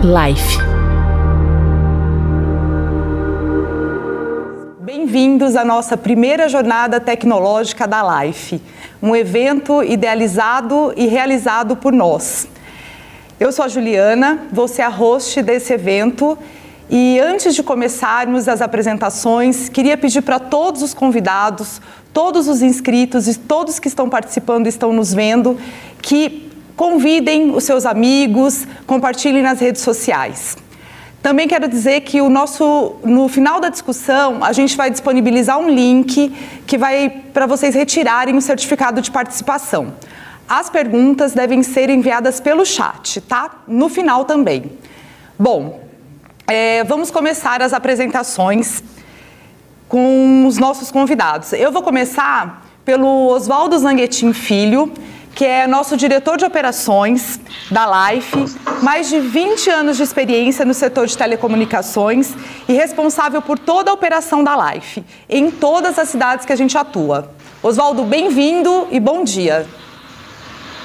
Life. Bem-vindos à nossa primeira jornada tecnológica da Life, um evento idealizado e realizado por nós. Eu sou a Juliana, vou ser a host desse evento e antes de começarmos as apresentações, queria pedir para todos os convidados, todos os inscritos e todos que estão participando e estão nos vendo, que convidem os seus amigos, compartilhem nas redes sociais. Também quero dizer que o nosso, no final da discussão, a gente vai disponibilizar um link que vai para vocês retirarem o certificado de participação. As perguntas devem ser enviadas pelo chat, tá? No final também. Bom, é, vamos começar as apresentações com os nossos convidados. Eu vou começar pelo Oswaldo Zanguetin Filho, que é nosso diretor de operações da Life, mais de 20 anos de experiência no setor de telecomunicações e responsável por toda a operação da Life, em todas as cidades que a gente atua. Oswaldo, bem-vindo e bom dia.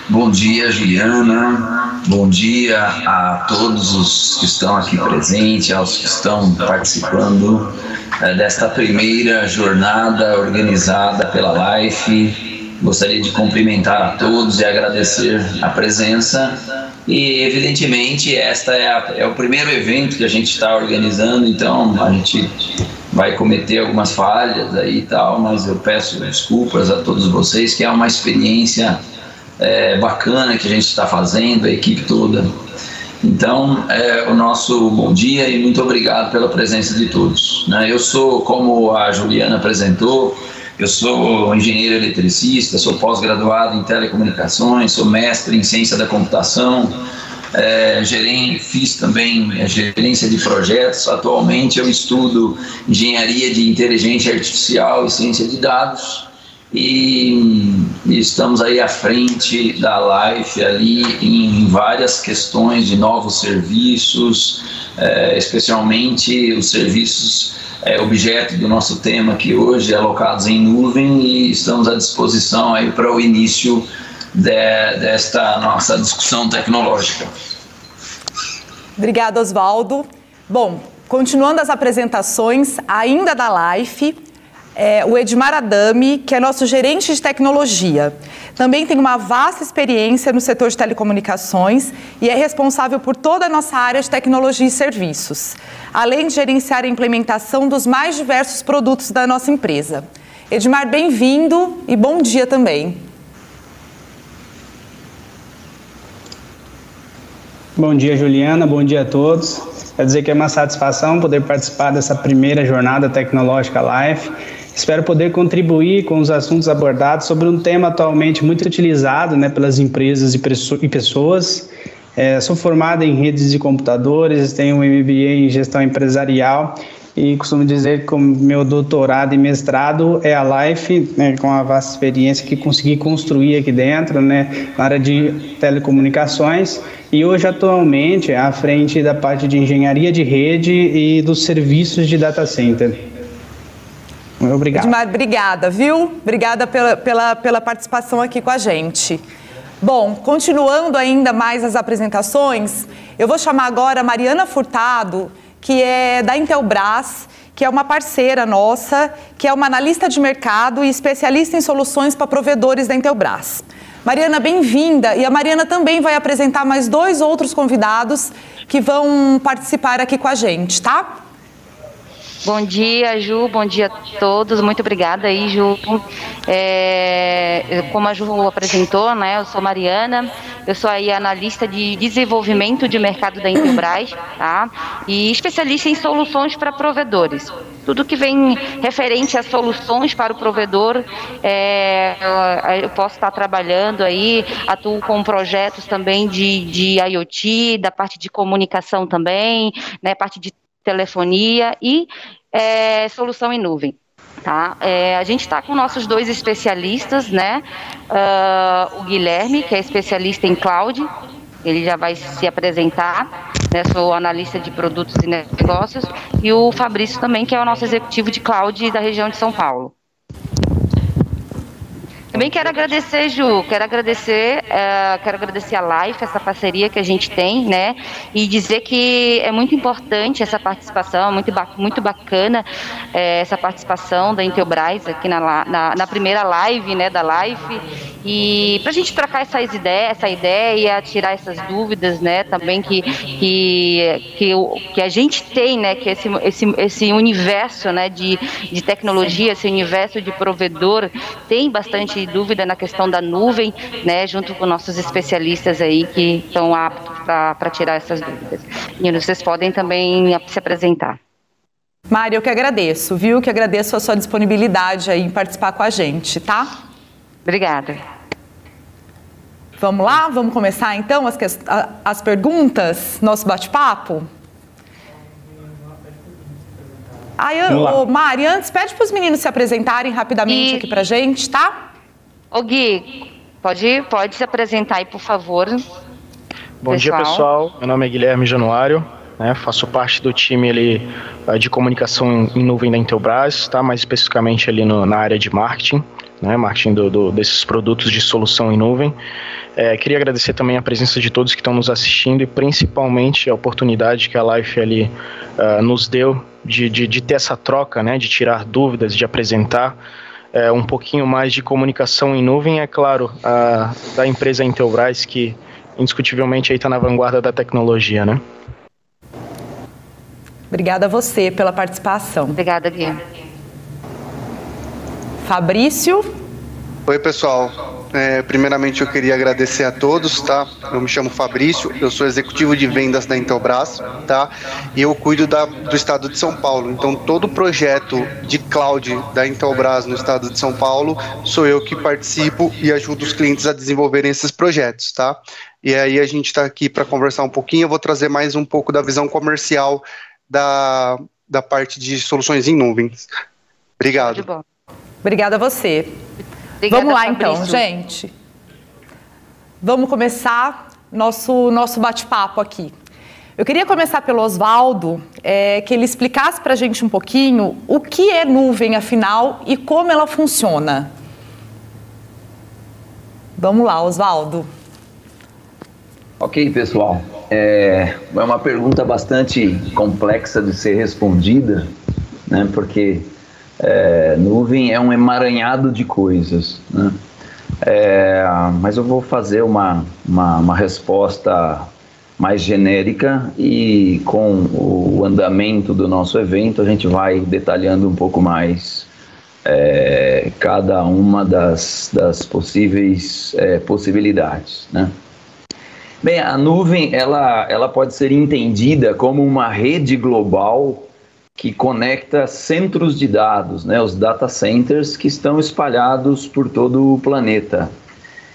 Bom dia, Juliana. Bom dia a todos os que estão aqui presentes, aos que estão participando é, desta primeira jornada organizada pela Life. Gostaria de cumprimentar a todos e agradecer a presença. E, evidentemente, esta é, a, é o primeiro evento que a gente está organizando, então a gente vai cometer algumas falhas aí e tal, mas eu peço desculpas a todos vocês, que é uma experiência é, bacana que a gente está fazendo, a equipe toda. Então, é, o nosso bom dia e muito obrigado pela presença de todos. Né? Eu sou, como a Juliana apresentou, eu sou engenheiro eletricista, sou pós-graduado em telecomunicações, sou mestre em ciência da computação, é, fiz também é, gerência de projetos. Atualmente eu estudo engenharia de inteligência artificial e ciência de dados e, estamos aí à frente da Life ali em várias questões de novos serviços, é, especialmente os serviços é, objeto do nosso tema aqui hoje, alocados em nuvem e estamos à disposição aí para o início de, desta nossa discussão tecnológica. Obrigada, Oswaldo. Bom, continuando as apresentações, ainda da Life, é, o Edmar Adami, que é nosso gerente de tecnologia. Também tem uma vasta experiência no setor de telecomunicações e é responsável por toda a nossa área de tecnologia e serviços, além de gerenciar a implementação dos mais diversos produtos da nossa empresa. Edmar, bem-vindo e bom dia também. Bom dia, Juliana. Bom dia a todos. Quer dizer que é uma satisfação poder participar dessa primeira jornada tecnológica Life Espero poder contribuir com os assuntos abordados sobre um tema atualmente muito utilizado né, pelas empresas e pessoas. É, sou formado em redes de computadores, tenho um MBA em gestão empresarial e costumo dizer que meu doutorado e mestrado é a Life, né, com a vasta experiência que consegui construir aqui dentro, né, na área de telecomunicações e hoje atualmente à frente da parte de engenharia de rede e dos serviços de data center. Obrigado. Edmar, obrigada, viu? Obrigada pela, pela, pela participação aqui com a gente. Bom, continuando ainda mais as apresentações, eu vou chamar agora a Mariana Furtado, que é da Intelbras, que é uma parceira nossa, que é uma analista de mercado e especialista em soluções para provedores da Intelbras. Mariana, bem-vinda. E a Mariana também vai apresentar mais dois outros convidados que vão participar aqui com a gente, tá? Bom dia, Ju. Bom dia a todos. Muito obrigada aí, Ju. É, como a Ju apresentou, né? Eu sou Mariana. Eu sou aí analista de desenvolvimento de mercado da Intelbras, tá? E especialista em soluções para provedores. Tudo que vem referente a soluções para o provedor, é, eu posso estar trabalhando aí, atuo com projetos também de, de IoT, da parte de comunicação também, né, parte de telefonia e é, solução em nuvem. Tá? É, a gente está com nossos dois especialistas, né? Uh, o Guilherme, que é especialista em cloud, ele já vai se apresentar, né? Sou analista de produtos e negócios, e o Fabrício também, que é o nosso executivo de cloud da região de São Paulo. Também quero agradecer, Ju, quero agradecer, uh, quero agradecer a Life, essa parceria que a gente tem, né? E dizer que é muito importante essa participação, muito, muito bacana é, essa participação da Intelbras aqui na, na, na, primeira live, né, da Life. E para a gente trocar essas ideias, essa ideia, tirar essas dúvidas, né? Também que, que, que, que a gente tem, né? Que esse, esse, esse universo, né? De, de tecnologia, esse universo de provedor tem bastante dúvida na questão da nuvem, né, junto com nossos especialistas aí que estão aptos para tirar essas dúvidas. E vocês podem também se apresentar. Mário, eu que agradeço, viu? Que agradeço a sua disponibilidade aí em participar com a gente, tá? Obrigada. Vamos lá? Vamos começar então as, as perguntas, nosso bate-papo? Aí, ô, Mari, antes pede para os meninos se apresentarem rapidamente e... aqui para gente, tá? Ô Gui, pode, pode se apresentar aí, por favor. Bom pessoal. dia, pessoal. Meu nome é Guilherme Januário. Né, faço parte do time ali, eh, de comunicação em nuvem da Intelbras, tá? mais especificamente ali no, na área de marketing, né? marketing do, do, desses produtos de solução em nuvem. É, queria agradecer também a presença de todos que estão nos assistindo e principalmente a oportunidade que a Life ali uh, nos deu de, de, de, ter essa troca, né? de tirar dúvidas, de apresentar é, um pouquinho mais de comunicação em nuvem, é claro, a, da empresa Intelbras, que indiscutivelmente está na vanguarda da tecnologia, né? Obrigada a você pela participação. Obrigada, Gui. Fabrício. Oi, pessoal. É, primeiramente, eu queria agradecer a todos, tá? Eu me chamo Fabrício, eu sou executivo de vendas da Intelbras, tá? E eu cuido da, do estado de São Paulo. Então, todo projeto de cloud da Intelbras no estado de São Paulo sou eu que participo e ajudo os clientes a desenvolverem esses projetos, tá? E aí a gente está aqui para conversar um pouquinho. Eu vou trazer mais um pouco da visão comercial da, da parte de soluções em nuvens. Obrigado. Obrigada a você. Obrigada, Vamos lá então, Fabrício. então, gente. Vamos começar nosso, nosso bate-papo aqui. Eu queria começar pelo Oswaldo, é, que ele explicasse para a gente um pouquinho o que é nuvem, afinal, e como ela funciona. Vamos lá, Oswaldo. Ok, pessoal. É, é uma pergunta bastante complexa de ser respondida, né, porque é, nuvem é um emaranhado de coisas, né? É, mas eu vou fazer uma, uma, uma, resposta mais genérica e com o andamento do nosso evento a gente vai detalhando um pouco mais é, cada uma das, das possíveis é, possibilidades, né? Bem, a nuvem ela, ela pode ser entendida como uma rede global que conecta centros de dados, né, os data centers que estão espalhados por todo o planeta.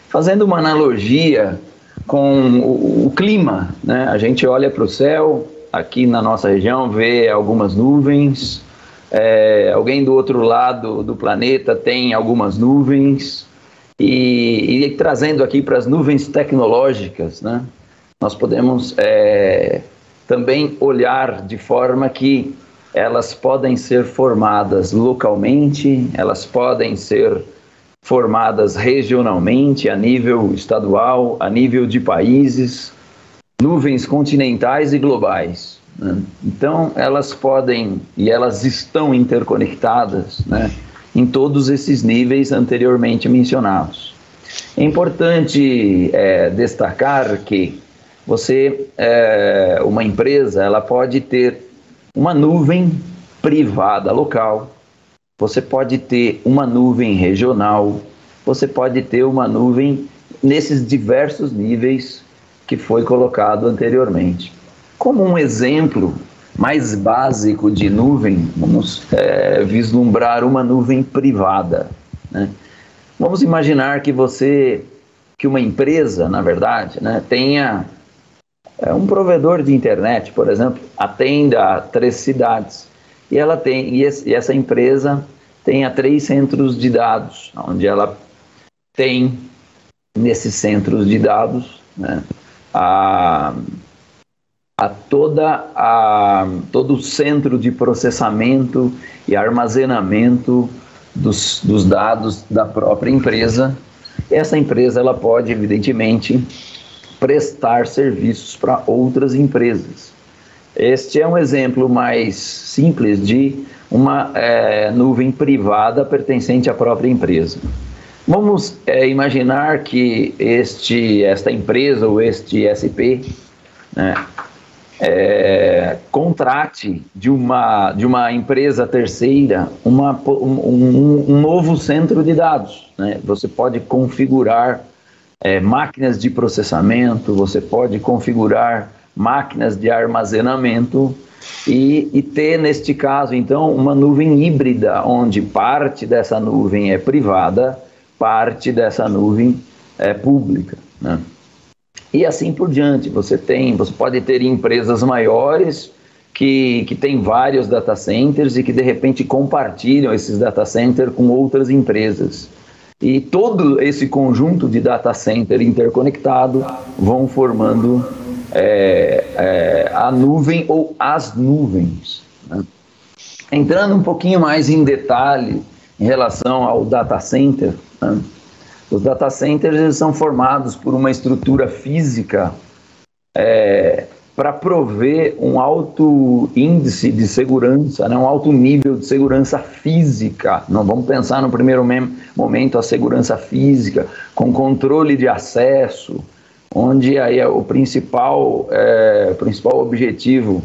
Fazendo uma analogia com o, o clima, né, a gente olha para o céu, aqui na nossa região vê algumas nuvens, é, alguém do outro lado do planeta tem algumas nuvens, e, e trazendo aqui para as nuvens tecnológicas, né, nós podemos é, também olhar de forma que elas podem ser formadas localmente, elas podem ser formadas regionalmente, a nível estadual, a nível de países, nuvens continentais e globais. Né? Então, elas podem e elas estão interconectadas né, em todos esses níveis anteriormente mencionados. É importante é, destacar que você, é, uma empresa, ela pode ter uma nuvem privada local, você pode ter uma nuvem regional, você pode ter uma nuvem nesses diversos níveis que foi colocado anteriormente. Como um exemplo mais básico de nuvem, vamos é, vislumbrar uma nuvem privada. Né? Vamos imaginar que você, que uma empresa, na verdade, né, tenha um provedor de internet, por exemplo, atenda três cidades e ela tem e, esse, e essa empresa tem a três centros de dados, onde ela tem nesses centros de dados né, a, a toda a todo o centro de processamento e armazenamento dos, dos dados da própria empresa. Essa empresa ela pode, evidentemente, prestar serviços para outras empresas. Este é um exemplo mais simples de uma é, nuvem privada pertencente à própria empresa. Vamos é, imaginar que este, esta empresa ou este SP né, é, contrate de uma, de uma empresa terceira uma, um, um novo centro de dados. Né? Você pode configurar é, máquinas de processamento, você pode configurar máquinas de armazenamento e, e, ter, neste caso, então, uma nuvem híbrida, onde parte dessa nuvem é privada, parte dessa nuvem é pública. Né? E assim por diante. Você tem, você pode ter empresas maiores que, que têm vários data centers e que de repente compartilham esses data centers com outras empresas. E todo esse conjunto de data center interconectado vão formando é, é, a nuvem ou as nuvens. Né? Entrando um pouquinho mais em detalhe em relação ao data center, né? os data centers são formados por uma estrutura física é, para prover um alto índice de segurança, né, um alto nível de segurança física. Não vamos pensar no primeiro momento a segurança física, com controle de acesso, onde aí é o principal, é, principal objetivo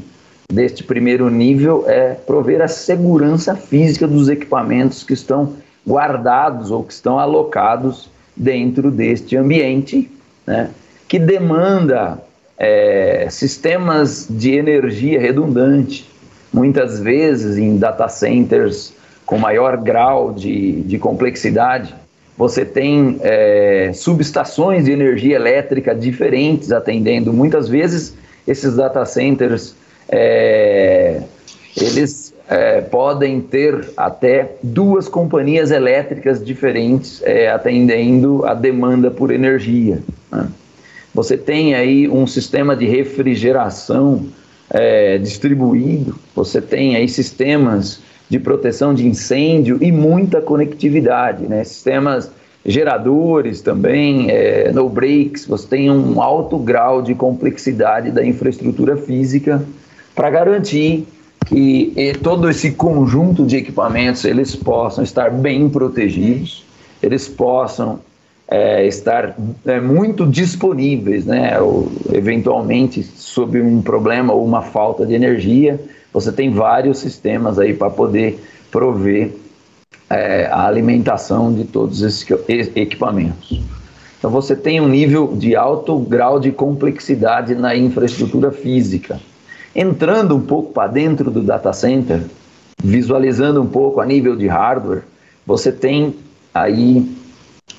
deste primeiro nível é prover a segurança física dos equipamentos que estão guardados ou que estão alocados dentro deste ambiente, né, que demanda é, sistemas de energia redundante, muitas vezes em data centers com maior grau de, de complexidade. Você tem é, subestações de energia elétrica diferentes atendendo. Muitas vezes esses data centers é, eles é, podem ter até duas companhias elétricas diferentes é, atendendo a demanda por energia. Né? Você tem aí um sistema de refrigeração é, distribuído, você tem aí sistemas de proteção de incêndio e muita conectividade, né? sistemas geradores também, é, no breaks, você tem um alto grau de complexidade da infraestrutura física para garantir que todo esse conjunto de equipamentos eles possam estar bem protegidos, eles possam é, estar é, muito disponíveis, né? Ou, eventualmente, sob um problema ou uma falta de energia, você tem vários sistemas aí para poder prover é, a alimentação de todos esses equipamentos. Então, você tem um nível de alto grau de complexidade na infraestrutura física. Entrando um pouco para dentro do data center, visualizando um pouco a nível de hardware, você tem aí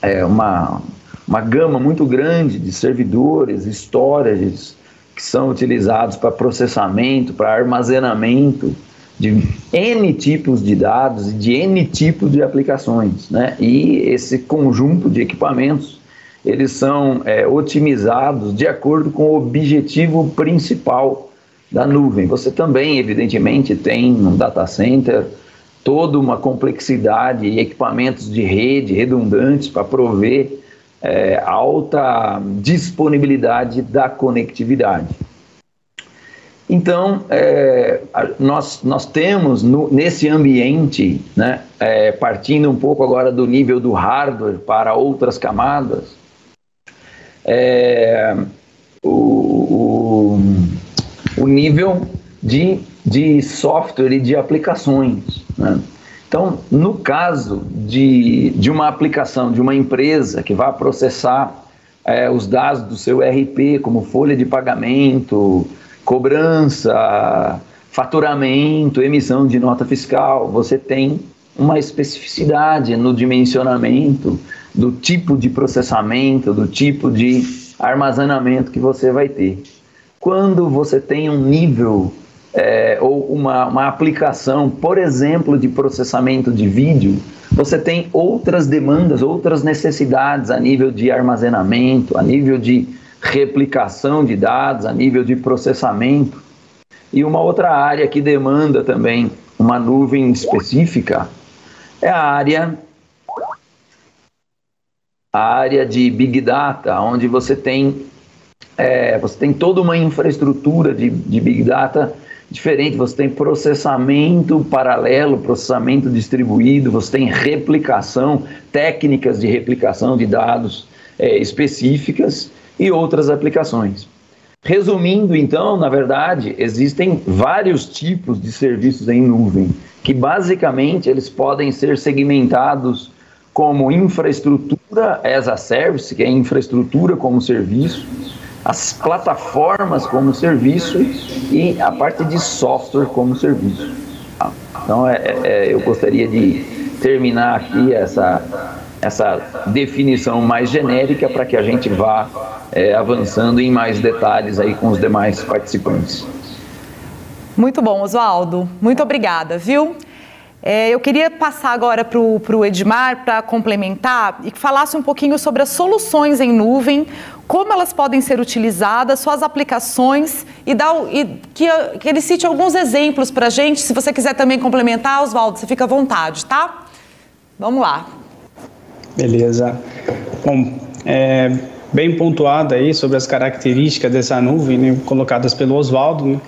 é, uma, uma gama muito grande de servidores, storages, que são utilizados para processamento, para armazenamento de N tipos de dados e de N tipos de aplicações. Né? E esse conjunto de equipamentos, eles são é, otimizados de acordo com o objetivo principal da nuvem. Você também, evidentemente, tem um data center toda uma complexidade e equipamentos de rede redundantes para prover é, alta disponibilidade da conectividade. Então, é, nós, nós temos no, nesse ambiente, né, é, partindo um pouco agora do nível do hardware para outras camadas, é, o, o, o nível de de software e de aplicações. Né? Então, no caso de, de uma aplicação de uma empresa que vai processar é, os dados do seu RP, como folha de pagamento, cobrança, faturamento, emissão de nota fiscal, você tem uma especificidade no dimensionamento do tipo de processamento, do tipo de armazenamento que você vai ter. Quando você tem um nível é, ou uma, uma aplicação, por exemplo, de processamento de vídeo, você tem outras demandas, outras necessidades a nível de armazenamento, a nível de replicação de dados, a nível de processamento. E uma outra área que demanda também uma nuvem específica é a área a área de Big Data, onde você tem, é, você tem toda uma infraestrutura de, de Big Data diferente, você tem processamento paralelo, processamento distribuído, você tem replicação, técnicas de replicação de dados é, específicas e outras aplicações. Resumindo, então, na verdade, existem vários tipos de serviços em nuvem, que basicamente eles podem ser segmentados como infraestrutura as a service, que é infraestrutura como serviço, as plataformas como serviço e a parte de software como serviço. Então, é, é, é, eu gostaria de terminar aqui essa, essa definição mais genérica para que a gente vá é, avançando em mais detalhes aí com os demais participantes. Muito bom, Oswaldo. Muito obrigada, viu? É, eu queria passar agora para o Edmar para complementar e que falasse um pouquinho sobre as soluções em nuvem, como elas podem ser utilizadas, suas aplicações e, dar, e que, que ele cite alguns exemplos para a gente. Se você quiser também complementar, Oswaldo, você fica à vontade, tá? Vamos lá. Beleza. Bom, é, bem pontuado aí sobre as características dessa nuvem, né, colocadas pelo Oswaldo, né,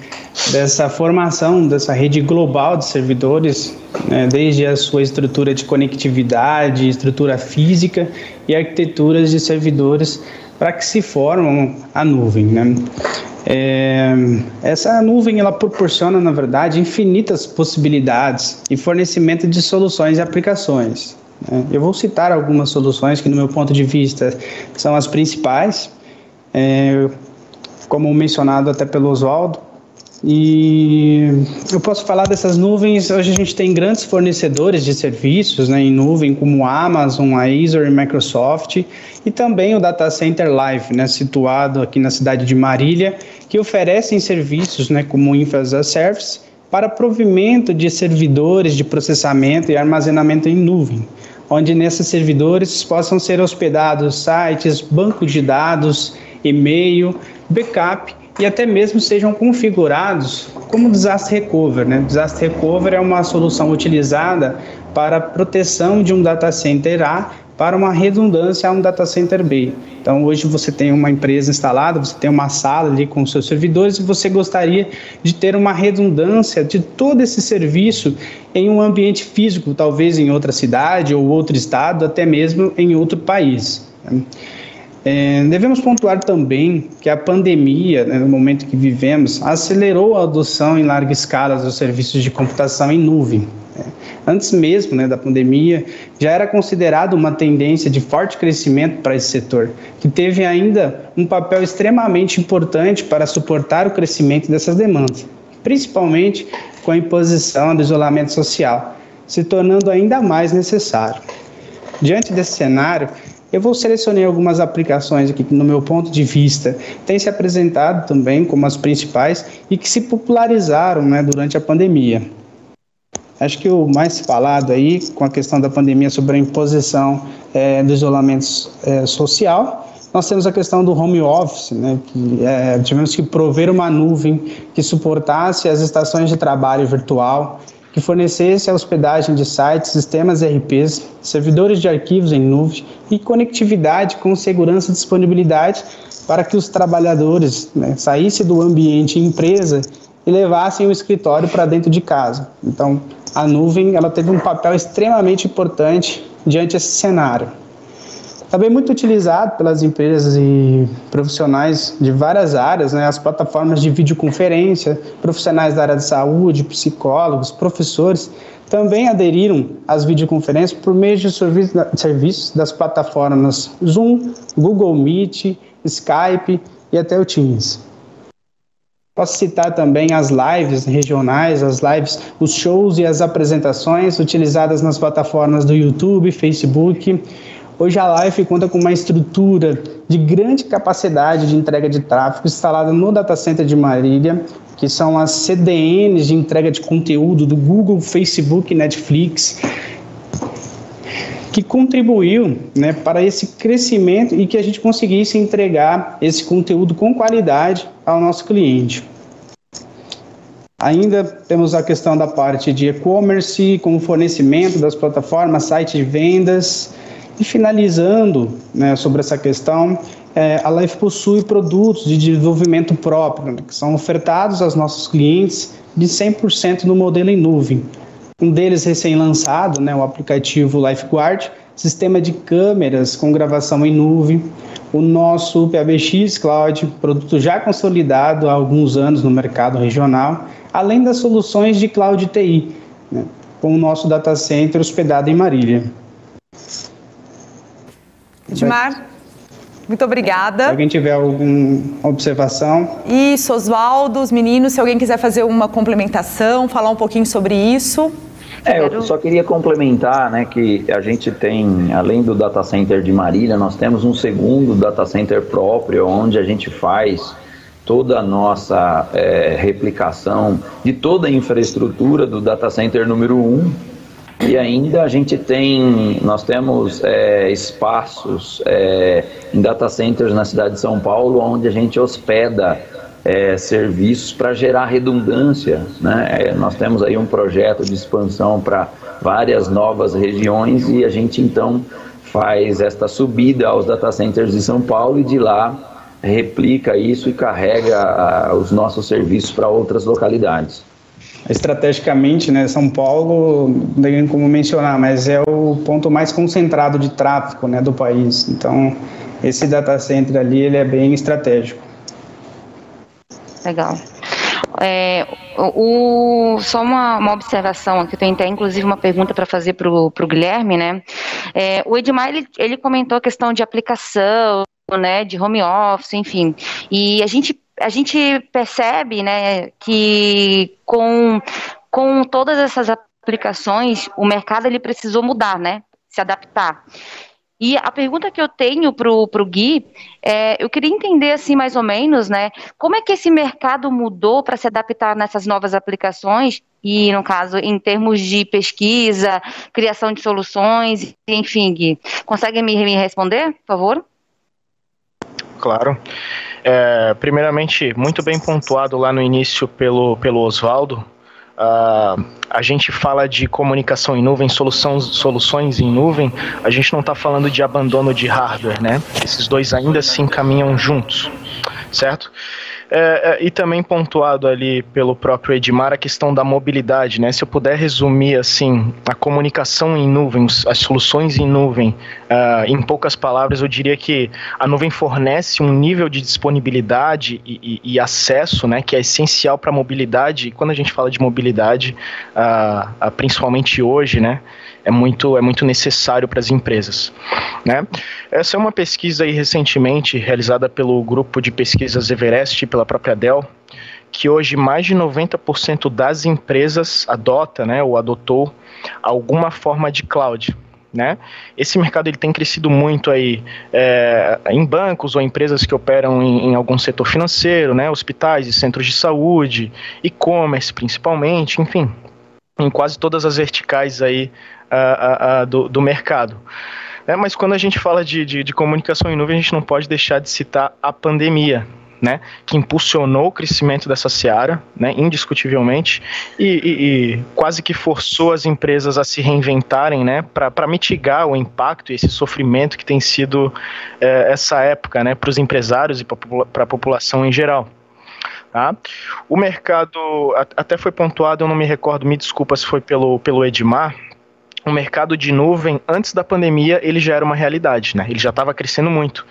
dessa formação dessa rede global de servidores, né, desde a sua estrutura de conectividade, estrutura física e arquiteturas de servidores para que se formam a nuvem. Né. É, essa nuvem ela proporciona, na verdade, infinitas possibilidades e fornecimento de soluções e aplicações. É, eu vou citar algumas soluções que, no meu ponto de vista, são as principais, é, como mencionado até pelo Oswaldo. E eu posso falar dessas nuvens. Hoje a gente tem grandes fornecedores de serviços né, em nuvem, como a Amazon, a Azure e Microsoft, e também o Data Center Live, né, situado aqui na cidade de Marília, que oferecem serviços né, como Infra as a Service para provimento de servidores de processamento e armazenamento em nuvem onde nesses servidores possam ser hospedados sites, bancos de dados, e-mail, backup e até mesmo sejam configurados como disaster recover. Né? Disaster recover é uma solução utilizada para a proteção de um data center A para uma redundância a um data center B. Então, hoje você tem uma empresa instalada, você tem uma sala ali com seus servidores e você gostaria de ter uma redundância de todo esse serviço em um ambiente físico, talvez em outra cidade ou outro estado, até mesmo em outro país. É, devemos pontuar também que a pandemia, né, no momento que vivemos, acelerou a adoção em larga escala dos serviços de computação em nuvem. Antes mesmo né, da pandemia, já era considerado uma tendência de forte crescimento para esse setor, que teve ainda um papel extremamente importante para suportar o crescimento dessas demandas, principalmente com a imposição do isolamento social, se tornando ainda mais necessário. Diante desse cenário, eu vou selecionar algumas aplicações aqui que, no meu ponto de vista, têm se apresentado também como as principais e que se popularizaram né, durante a pandemia. Acho que o mais falado aí, com a questão da pandemia sobre a imposição é, do isolamento é, social, nós temos a questão do home office, né, que é, tivemos que prover uma nuvem que suportasse as estações de trabalho virtual, que fornecesse a hospedagem de sites, sistemas RPs, servidores de arquivos em nuvem e conectividade com segurança e disponibilidade para que os trabalhadores né, saíssem do ambiente empresa e levassem o escritório para dentro de casa. Então, a nuvem ela teve um papel extremamente importante diante desse cenário. Também muito utilizado pelas empresas e profissionais de várias áreas, né, as plataformas de videoconferência, profissionais da área de saúde, psicólogos, professores, também aderiram às videoconferências por meio de serviços das plataformas Zoom, Google Meet, Skype e até o Teams. Posso citar também as lives regionais, as lives, os shows e as apresentações utilizadas nas plataformas do YouTube, Facebook. Hoje a Live conta com uma estrutura de grande capacidade de entrega de tráfego instalada no data center de Marília, que são as CDNs de entrega de conteúdo do Google, Facebook Netflix, que contribuiu né, para esse crescimento e que a gente conseguisse entregar esse conteúdo com qualidade ao nosso cliente. Ainda temos a questão da parte de e-commerce, com o fornecimento das plataformas, sites de vendas. E finalizando né, sobre essa questão, é, a Life possui produtos de desenvolvimento próprio, né, que são ofertados aos nossos clientes de 100% no modelo em nuvem. Um deles recém-lançado, né, o aplicativo LifeGuard, sistema de câmeras com gravação em nuvem, o nosso PABX Cloud, produto já consolidado há alguns anos no mercado regional, além das soluções de cloud TI, né, com o nosso data center hospedado em Marília. Edmar, muito obrigada. Se alguém tiver alguma observação. Isso, Oswaldo, os meninos, se alguém quiser fazer uma complementação, falar um pouquinho sobre isso. É, eu só queria complementar, né, que a gente tem, além do data center de Marília, nós temos um segundo data center próprio, onde a gente faz toda a nossa é, replicação de toda a infraestrutura do data center número 1. Um, e ainda a gente tem, nós temos é, espaços é, em data centers na cidade de São Paulo, onde a gente hospeda é, serviços para gerar redundância. Né? É, nós temos aí um projeto de expansão para várias novas regiões e a gente então faz esta subida aos data centers de São Paulo e de lá replica isso e carrega os nossos serviços para outras localidades. Estrategicamente, né, São Paulo, não tem como mencionar, mas é o ponto mais concentrado de tráfego né, do país. Então, esse data center ali ele é bem estratégico. Legal. É, o, só uma, uma observação aqui, tem até inclusive uma pergunta para fazer para o Guilherme, né? É, o Edmar ele, ele comentou a questão de aplicação, né, de home office, enfim. E a gente, a gente percebe, né, que com, com todas essas aplicações, o mercado ele precisou mudar, né, se adaptar. E a pergunta que eu tenho para o Gui, é, eu queria entender assim mais ou menos, né, como é que esse mercado mudou para se adaptar nessas novas aplicações e, no caso, em termos de pesquisa, criação de soluções, enfim, Gui, consegue me, me responder, por favor? Claro. É, primeiramente, muito bem pontuado lá no início pelo, pelo Oswaldo, Uh, a gente fala de comunicação em nuvem, solução, soluções em nuvem, a gente não está falando de abandono de hardware, né? Esses dois ainda se encaminham juntos, certo? É, é, e também pontuado ali pelo próprio Edmar a questão da mobilidade, né? Se eu puder resumir assim, a comunicação em nuvem, as soluções em nuvem, uh, em poucas palavras, eu diria que a nuvem fornece um nível de disponibilidade e, e, e acesso, né, que é essencial para a mobilidade. E quando a gente fala de mobilidade, uh, uh, principalmente hoje, né? é muito, é muito necessário para as empresas. Né? Essa é uma pesquisa aí recentemente realizada pelo grupo de pesquisas Everest e pela própria Dell, que hoje mais de 90% das empresas adota, né, ou adotou alguma forma de cloud. Né? Esse mercado ele tem crescido muito aí é, em bancos ou empresas que operam em, em, algum setor financeiro, né? hospitais e centros de saúde, e-commerce principalmente, enfim, em quase todas as verticais aí uh, uh, do, do mercado. É, mas quando a gente fala de, de, de, comunicação em nuvem, a gente não pode deixar de citar a pandemia, né, que impulsionou o crescimento dessa seara, né, indiscutivelmente, e, e, e quase que forçou as empresas a se reinventarem né, para mitigar o impacto e esse sofrimento que tem sido é, essa época né, para os empresários e para a população em geral. Tá? O mercado, até foi pontuado, eu não me recordo, me desculpa se foi pelo, pelo Edmar, o mercado de nuvem, antes da pandemia, ele já era uma realidade, né? Ele já estava crescendo muito.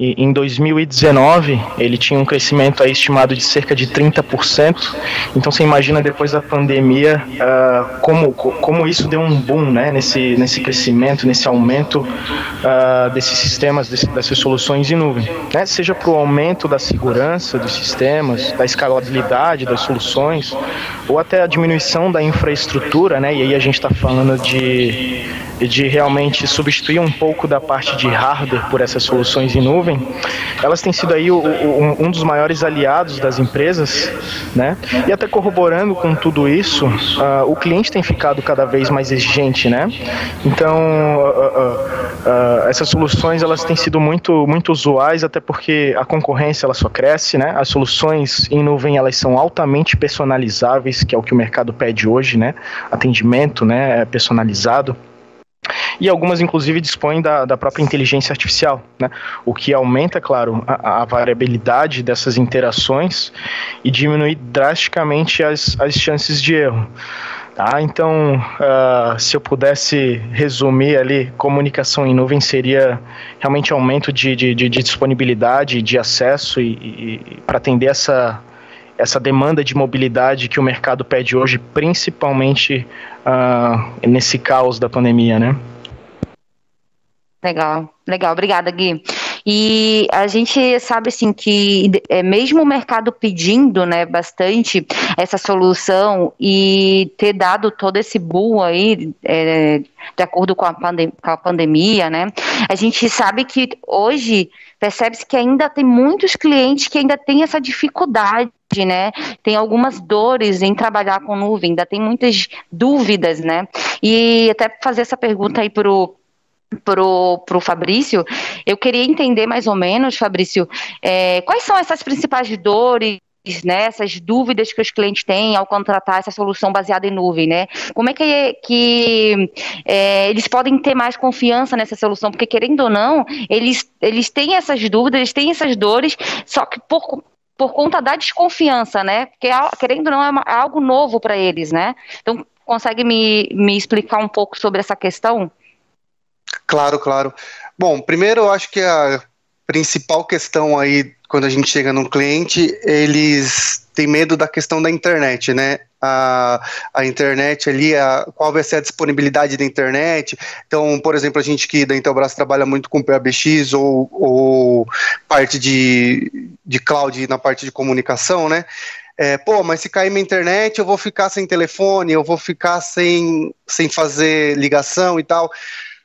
E em 2019, ele tinha um crescimento estimado de cerca de 30%. Então você imagina depois da pandemia uh, como, como isso deu um boom né? nesse, nesse crescimento, nesse aumento uh, desses sistemas, desse, dessas soluções em nuvem. Né? Seja para o aumento da segurança dos sistemas, da escalabilidade das soluções, ou até a diminuição da infraestrutura, né? e aí a gente está falando de Yeah. De realmente substituir um pouco da parte de hardware por essas soluções em nuvem, elas têm sido aí o, o, um dos maiores aliados das empresas, né? E até corroborando com tudo isso, uh, o cliente tem ficado cada vez mais exigente, né? Então, uh, uh, essas soluções elas têm sido muito, muito usuais, até porque a concorrência ela só cresce, né? As soluções em nuvem elas são altamente personalizáveis, que é o que o mercado pede hoje, né? Atendimento, né? Personalizado e algumas inclusive dispõem da, da própria inteligência artificial, né? o que aumenta, claro, a, a variabilidade dessas interações e diminui drasticamente as, as chances de erro. Tá? Então, uh, se eu pudesse resumir ali, comunicação em nuvem seria realmente aumento de, de, de disponibilidade, de acesso e, e para atender essa, essa demanda de mobilidade que o mercado pede hoje, principalmente uh, nesse caos da pandemia, né? Legal, legal, obrigada, Gui. E a gente sabe assim que é, mesmo o mercado pedindo, né, bastante essa solução e ter dado todo esse boom aí, é, de acordo com a, pandem com a pandemia, né, a gente sabe que hoje percebe-se que ainda tem muitos clientes que ainda têm essa dificuldade né? Tem algumas dores em trabalhar com nuvem, ainda tem muitas dúvidas, né? E até fazer essa pergunta aí pro pro, pro Fabrício, eu queria entender mais ou menos, Fabrício, é, quais são essas principais dores né, essas dúvidas que os clientes têm ao contratar essa solução baseada em nuvem, né? Como é que, que é, eles podem ter mais confiança nessa solução? Porque, querendo ou não, eles, eles têm essas dúvidas, eles têm essas dores, só que por, por conta da desconfiança, né? Porque, querendo ou não, é, uma, é algo novo para eles, né? Então, consegue me, me explicar um pouco sobre essa questão? Claro, claro. Bom, primeiro eu acho que a principal questão aí quando a gente chega num cliente, eles têm medo da questão da internet, né? A, a internet ali, a, qual vai ser a disponibilidade da internet. Então, por exemplo, a gente que da Intelbras trabalha muito com PABX ou, ou parte de, de cloud na parte de comunicação, né? É, pô, mas se cair minha internet, eu vou ficar sem telefone, eu vou ficar sem, sem fazer ligação e tal.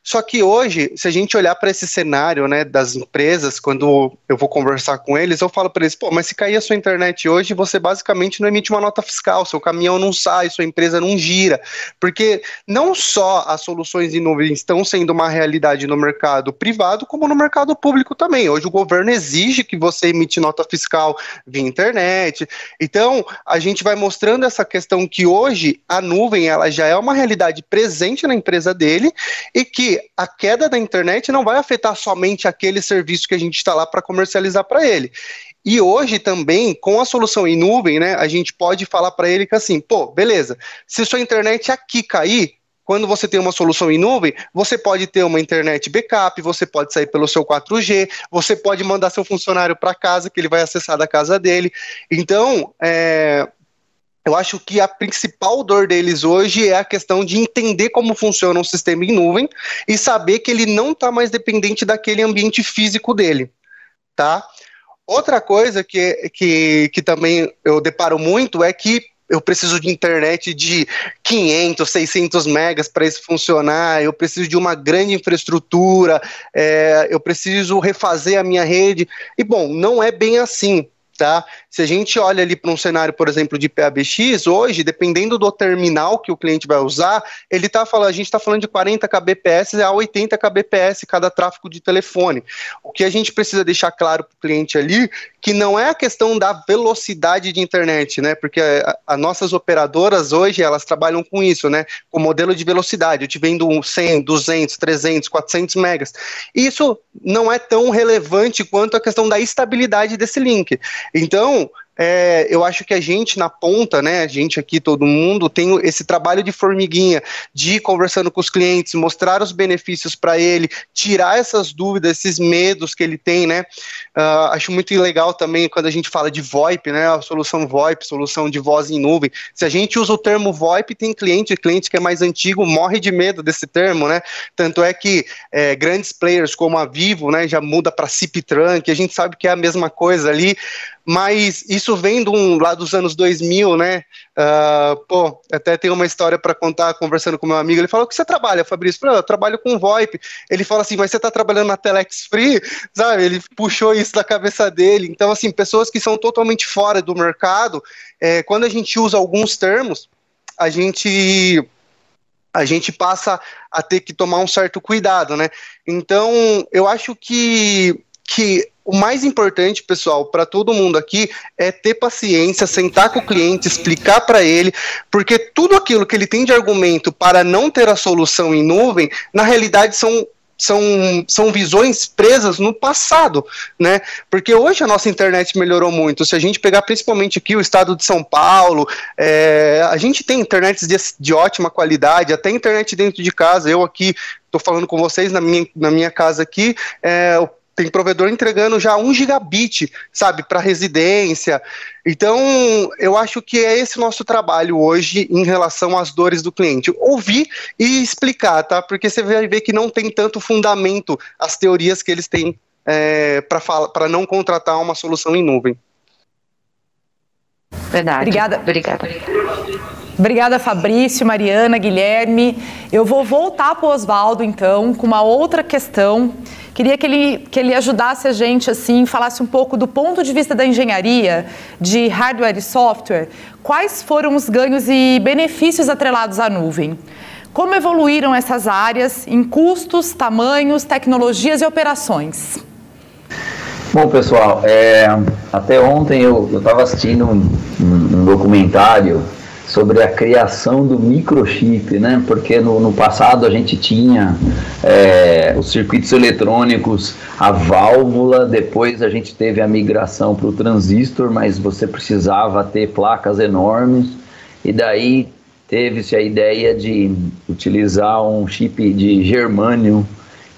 Só que hoje, se a gente olhar para esse cenário, né, das empresas, quando eu vou conversar com eles, eu falo para eles, pô, mas se cair a sua internet hoje, você basicamente não emite uma nota fiscal, seu caminhão não sai, sua empresa não gira, porque não só as soluções de nuvem estão sendo uma realidade no mercado privado, como no mercado público também. Hoje o governo exige que você emite nota fiscal via internet. Então, a gente vai mostrando essa questão que hoje a nuvem, ela já é uma realidade presente na empresa dele e que a queda da internet não vai afetar somente aquele serviço que a gente está lá para comercializar para ele. E hoje também, com a solução em nuvem, né, a gente pode falar para ele que assim, pô, beleza, se sua internet aqui cair, quando você tem uma solução em nuvem, você pode ter uma internet backup, você pode sair pelo seu 4G, você pode mandar seu funcionário para casa, que ele vai acessar da casa dele. Então, é, eu acho que a principal dor deles hoje é a questão de entender como funciona um sistema em nuvem e saber que ele não está mais dependente daquele ambiente físico dele, tá? Outra coisa que, que, que também eu deparo muito é que eu preciso de internet de 500, 600 megas para isso funcionar, eu preciso de uma grande infraestrutura, é, eu preciso refazer a minha rede. E, bom, não é bem assim. Tá? Se a gente olha ali para um cenário, por exemplo, de PABX, hoje, dependendo do terminal que o cliente vai usar, ele tá falando, a gente está falando de 40 kbps a 80 kbps cada tráfego de telefone. O que a gente precisa deixar claro para o cliente ali, que não é a questão da velocidade de internet, né? Porque as nossas operadoras hoje, elas trabalham com isso, né? Com modelo de velocidade. Eu te vendo 100, 200, 300, 400 megas. Isso não é tão relevante quanto a questão da estabilidade desse link. Então, é, eu acho que a gente na ponta, né, a gente aqui, todo mundo, tem esse trabalho de formiguinha, de ir conversando com os clientes, mostrar os benefícios para ele, tirar essas dúvidas, esses medos que ele tem, né. Uh, acho muito legal também quando a gente fala de VoIP, né, a solução VoIP, solução de voz em nuvem. Se a gente usa o termo VoIP, tem cliente, cliente que é mais antigo, morre de medo desse termo, né. Tanto é que é, grandes players como a Vivo, né, já muda para CIP Trunk, a gente sabe que é a mesma coisa ali, mas isso vem um, lá dos anos 2000, né? Uh, pô, até tem uma história para contar, conversando com meu amigo, ele falou, o que você trabalha, Fabrício? Eu, falei, eu trabalho com VoIP. Ele fala assim, mas você está trabalhando na Telex Free? Sabe, ele puxou isso da cabeça dele. Então, assim, pessoas que são totalmente fora do mercado, é, quando a gente usa alguns termos, a gente a gente passa a ter que tomar um certo cuidado, né? Então, eu acho que, que o mais importante, pessoal, para todo mundo aqui é ter paciência, sentar com o cliente, explicar para ele, porque tudo aquilo que ele tem de argumento para não ter a solução em nuvem, na realidade são são, são visões presas no passado, né? Porque hoje a nossa internet melhorou muito. Se a gente pegar principalmente aqui o estado de São Paulo, é, a gente tem internet de, de ótima qualidade, até internet dentro de casa. Eu aqui estou falando com vocês na minha, na minha casa aqui, é, tem provedor entregando já um gigabit, sabe, para residência. Então, eu acho que é esse nosso trabalho hoje em relação às dores do cliente. Ouvir e explicar, tá? Porque você vai ver que não tem tanto fundamento as teorias que eles têm é, para não contratar uma solução em nuvem. Verdade. Obrigada. Obrigada. Obrigada, Fabrício, Mariana, Guilherme. Eu vou voltar para o Oswaldo, então, com uma outra questão Queria que ele, que ele ajudasse a gente, assim, falasse um pouco do ponto de vista da engenharia, de hardware e software, quais foram os ganhos e benefícios atrelados à nuvem? Como evoluíram essas áreas em custos, tamanhos, tecnologias e operações? Bom, pessoal, é, até ontem eu estava assistindo um, um documentário sobre a criação do microchip, né? Porque no, no passado a gente tinha é, os circuitos eletrônicos, a válvula, depois a gente teve a migração para o transistor, mas você precisava ter placas enormes, e daí teve-se a ideia de utilizar um chip de germânio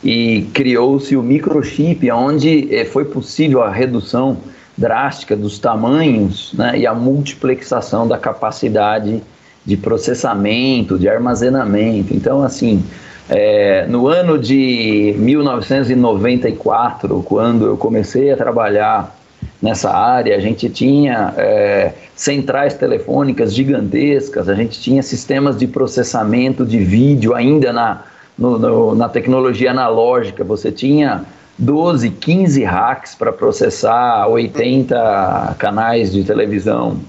e criou-se o microchip, onde é, foi possível a redução drástica dos tamanhos né, e a multiplexação da capacidade de processamento, de armazenamento. Então, assim, é, no ano de 1994, quando eu comecei a trabalhar nessa área, a gente tinha é, centrais telefônicas gigantescas, a gente tinha sistemas de processamento de vídeo ainda na, no, no, na tecnologia analógica, você tinha 12, 15 hacks para processar 80 canais de televisão.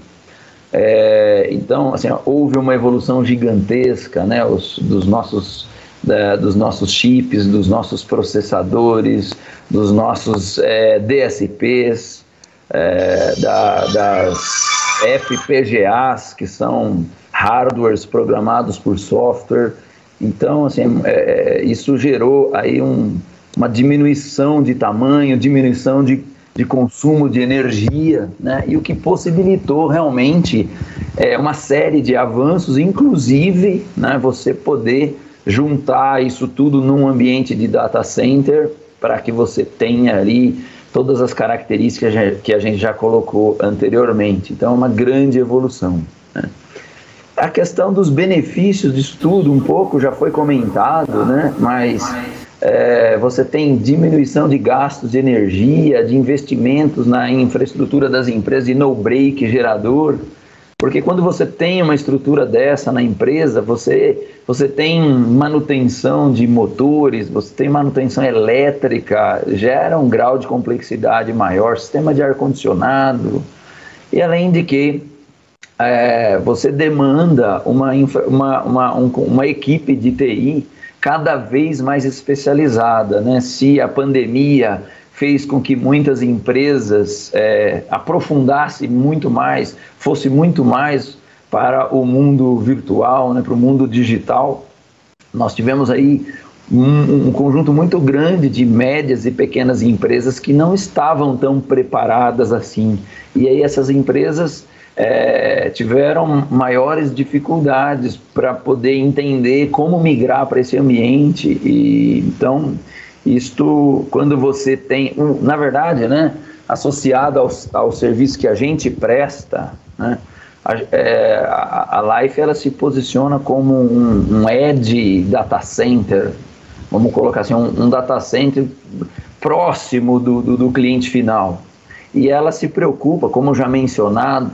É, então, assim, houve uma evolução gigantesca né, os, dos, nossos, dos nossos chips, dos nossos processadores, dos nossos é, DSPs, é, da, das FPGAs, que são hardwares programados por software. Então, assim, é, isso gerou aí um, uma diminuição de tamanho, diminuição de, de consumo de energia, né? e o que possibilitou realmente é, uma série de avanços, inclusive né, você poder juntar isso tudo num ambiente de data center para que você tenha ali todas as características que a gente já colocou anteriormente. Então, é uma grande evolução. Né? A questão dos benefícios disso tudo, um pouco já foi comentado, né? mas é, você tem diminuição de gastos de energia, de investimentos na infraestrutura das empresas, de no-break gerador, porque quando você tem uma estrutura dessa na empresa, você, você tem manutenção de motores, você tem manutenção elétrica, gera um grau de complexidade maior, sistema de ar-condicionado, e além de que é, você demanda uma, uma, uma, um, uma equipe de TI cada vez mais especializada. Né? Se a pandemia fez com que muitas empresas é, aprofundassem muito mais, fosse muito mais para o mundo virtual, né, para o mundo digital. Nós tivemos aí um, um, conjunto muito grande de médias e pequenas empresas que não estavam tão preparadas assim. E aí essas empresas é, tiveram maiores dificuldades para poder entender como migrar para esse ambiente. E, então, isto, quando você tem, na verdade, né, associado ao, ao serviço que a gente presta, né, a, é, a, a Life ela se posiciona como um, um edge data center, vamos colocar assim, um, um data center próximo do, do, do cliente final. e ela se preocupa, como já mencionado,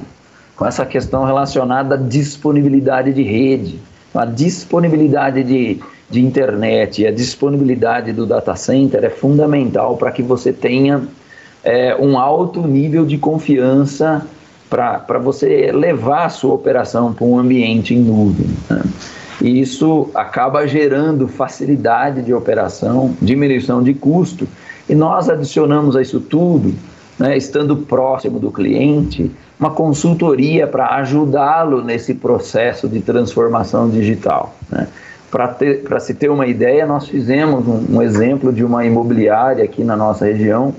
com essa questão relacionada à disponibilidade de rede, a disponibilidade de, de internet, a disponibilidade do data center é fundamental para que você tenha é, um alto nível de confiança para você levar a sua operação para um ambiente em nuvem. Né? E isso acaba gerando facilidade de operação, diminuição de custo, e nós adicionamos a isso tudo, né, estando próximo do cliente, uma consultoria para ajudá-lo nesse processo de transformação digital. Né. Para se ter uma ideia, nós fizemos um, um exemplo de uma imobiliária aqui na nossa região,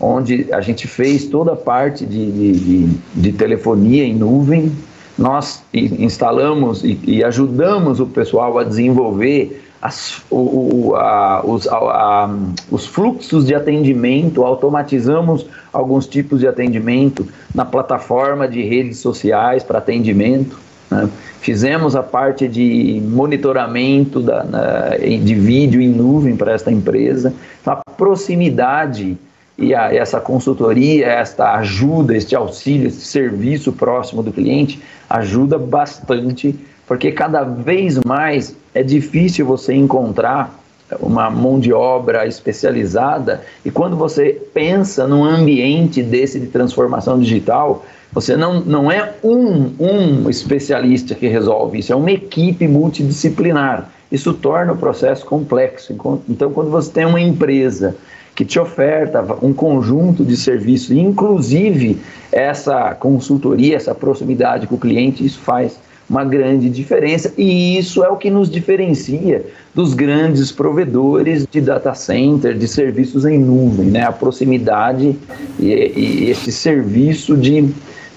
onde a gente fez toda a parte de, de, de, de telefonia em nuvem. Nós instalamos e, e, ajudamos o pessoal a desenvolver as, o, a, os, a, a, os fluxos de atendimento, automatizamos alguns tipos de atendimento na plataforma de redes sociais para atendimento. Né? Fizemos a parte de monitoramento da, na, de vídeo em nuvem para esta empresa. Então, a proximidade e a, essa consultoria, esta ajuda, este auxílio, esse serviço próximo do cliente ajuda bastante, porque cada vez mais é difícil você encontrar uma mão de obra especializada e quando você pensa num ambiente desse de transformação digital, você não, não é um, um especialista que resolve isso, é uma equipe multidisciplinar. Isso torna o processo complexo. Então, quando você tem uma empresa que te oferta um conjunto de serviços, inclusive essa consultoria, essa proximidade com o cliente, isso faz uma grande diferença e isso é o que nos diferencia dos grandes provedores de data center, de serviços em nuvem, né? a proximidade e, e esse serviço de,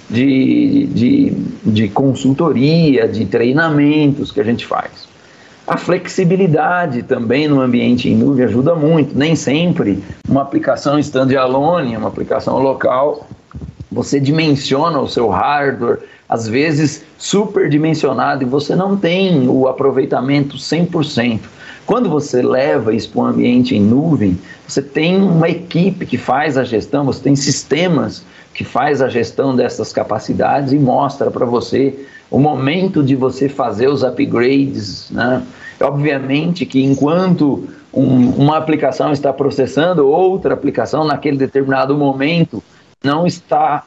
de, de, de consultoria, de treinamentos que a gente faz. A flexibilidade também no ambiente em nuvem ajuda muito. Nem sempre uma aplicação standalone, uma aplicação local, você dimensiona o seu hardware, às vezes superdimensionado, e você não tem o aproveitamento 100%. Quando você leva isso para um ambiente em nuvem, você tem uma equipe que faz a gestão, você tem sistemas que faz a gestão dessas capacidades e mostra para você o momento de você fazer os upgrades, né? Obviamente que enquanto um, uma aplicação está processando, outra aplicação naquele determinado momento não está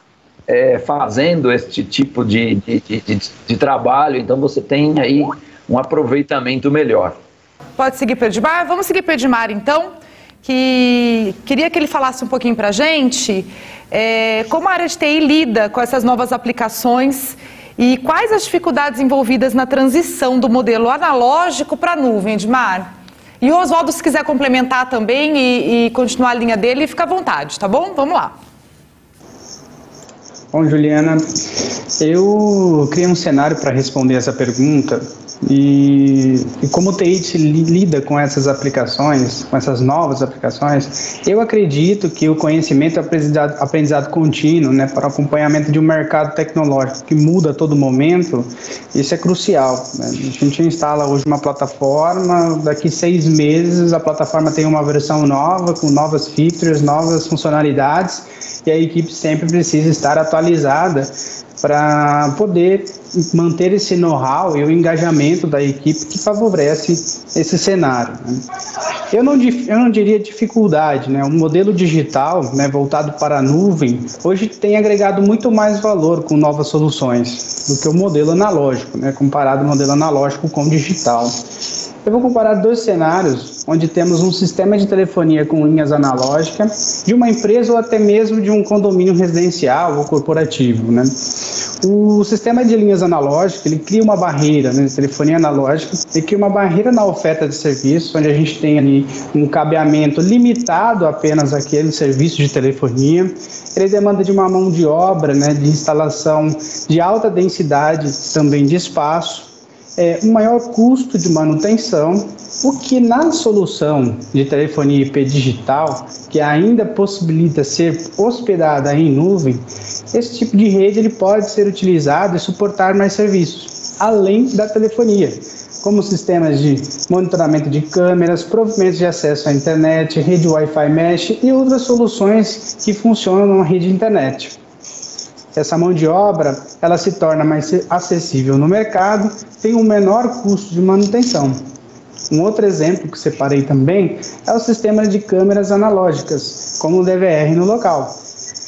é, fazendo este tipo de, de, de, de, trabalho, então você tem aí um aproveitamento melhor. Pode seguir para Edmar? Vamos seguir para Edmar então, que queria que ele falasse um pouquinho para a gente é, como a área de TI lida com essas novas aplicações e quais as dificuldades envolvidas na transição do modelo analógico para a nuvem, Edmar? E o Oswaldo, se quiser complementar também e, e continuar a linha dele, fica à vontade, tá bom? Vamos lá. Bom, Juliana, eu criei um cenário para responder essa pergunta e, e como o TI lida com essas aplicações, com essas novas aplicações, eu acredito que o conhecimento e aprendizado, aprendizado contínuo, né, para acompanhamento de um mercado tecnológico que muda a todo momento, isso é crucial. Né? A gente instala hoje uma plataforma, daqui seis meses a plataforma tem uma versão nova, com novas features, novas funcionalidades, e a equipe sempre precisa estar atualizada para poder manter esse know-how e o engajamento da equipe que favorece esse cenário. Né? Eu, não, eu não diria dificuldade, né? o modelo digital né, voltado para a nuvem hoje tem agregado muito mais valor com novas soluções do que o modelo analógico, né, comparado ao modelo analógico com o digital. Eu vou comparar dois cenários onde temos um sistema de telefonia com linhas analógicas de uma empresa ou até mesmo de um condomínio residencial ou corporativo. Né? O sistema de linhas analógicas ele cria uma barreira, né, telefonia analógica, ele cria uma barreira na oferta de serviço, onde a gente tem ali um cabeamento limitado apenas àquele serviço de telefonia. Ele demanda de uma mão de obra, né, de instalação de alta densidade também de espaço é, um maior custo de manutenção, o que na solução de telefonia IP digital, que ainda possibilita ser hospedada em nuvem, esse tipo de rede ele pode ser utilizado e suportar mais serviços, além da telefonia. como sistemas de monitoramento de câmeras, provimentos de acesso à internet, rede Wi-Fi mesh e outras soluções que funcionam na rede internet. Essa mão de obra ela se torna mais acessível no mercado, tem um menor custo de manutenção. Um outro exemplo que separei também é o sistema de câmeras analógicas, como o DVR no local.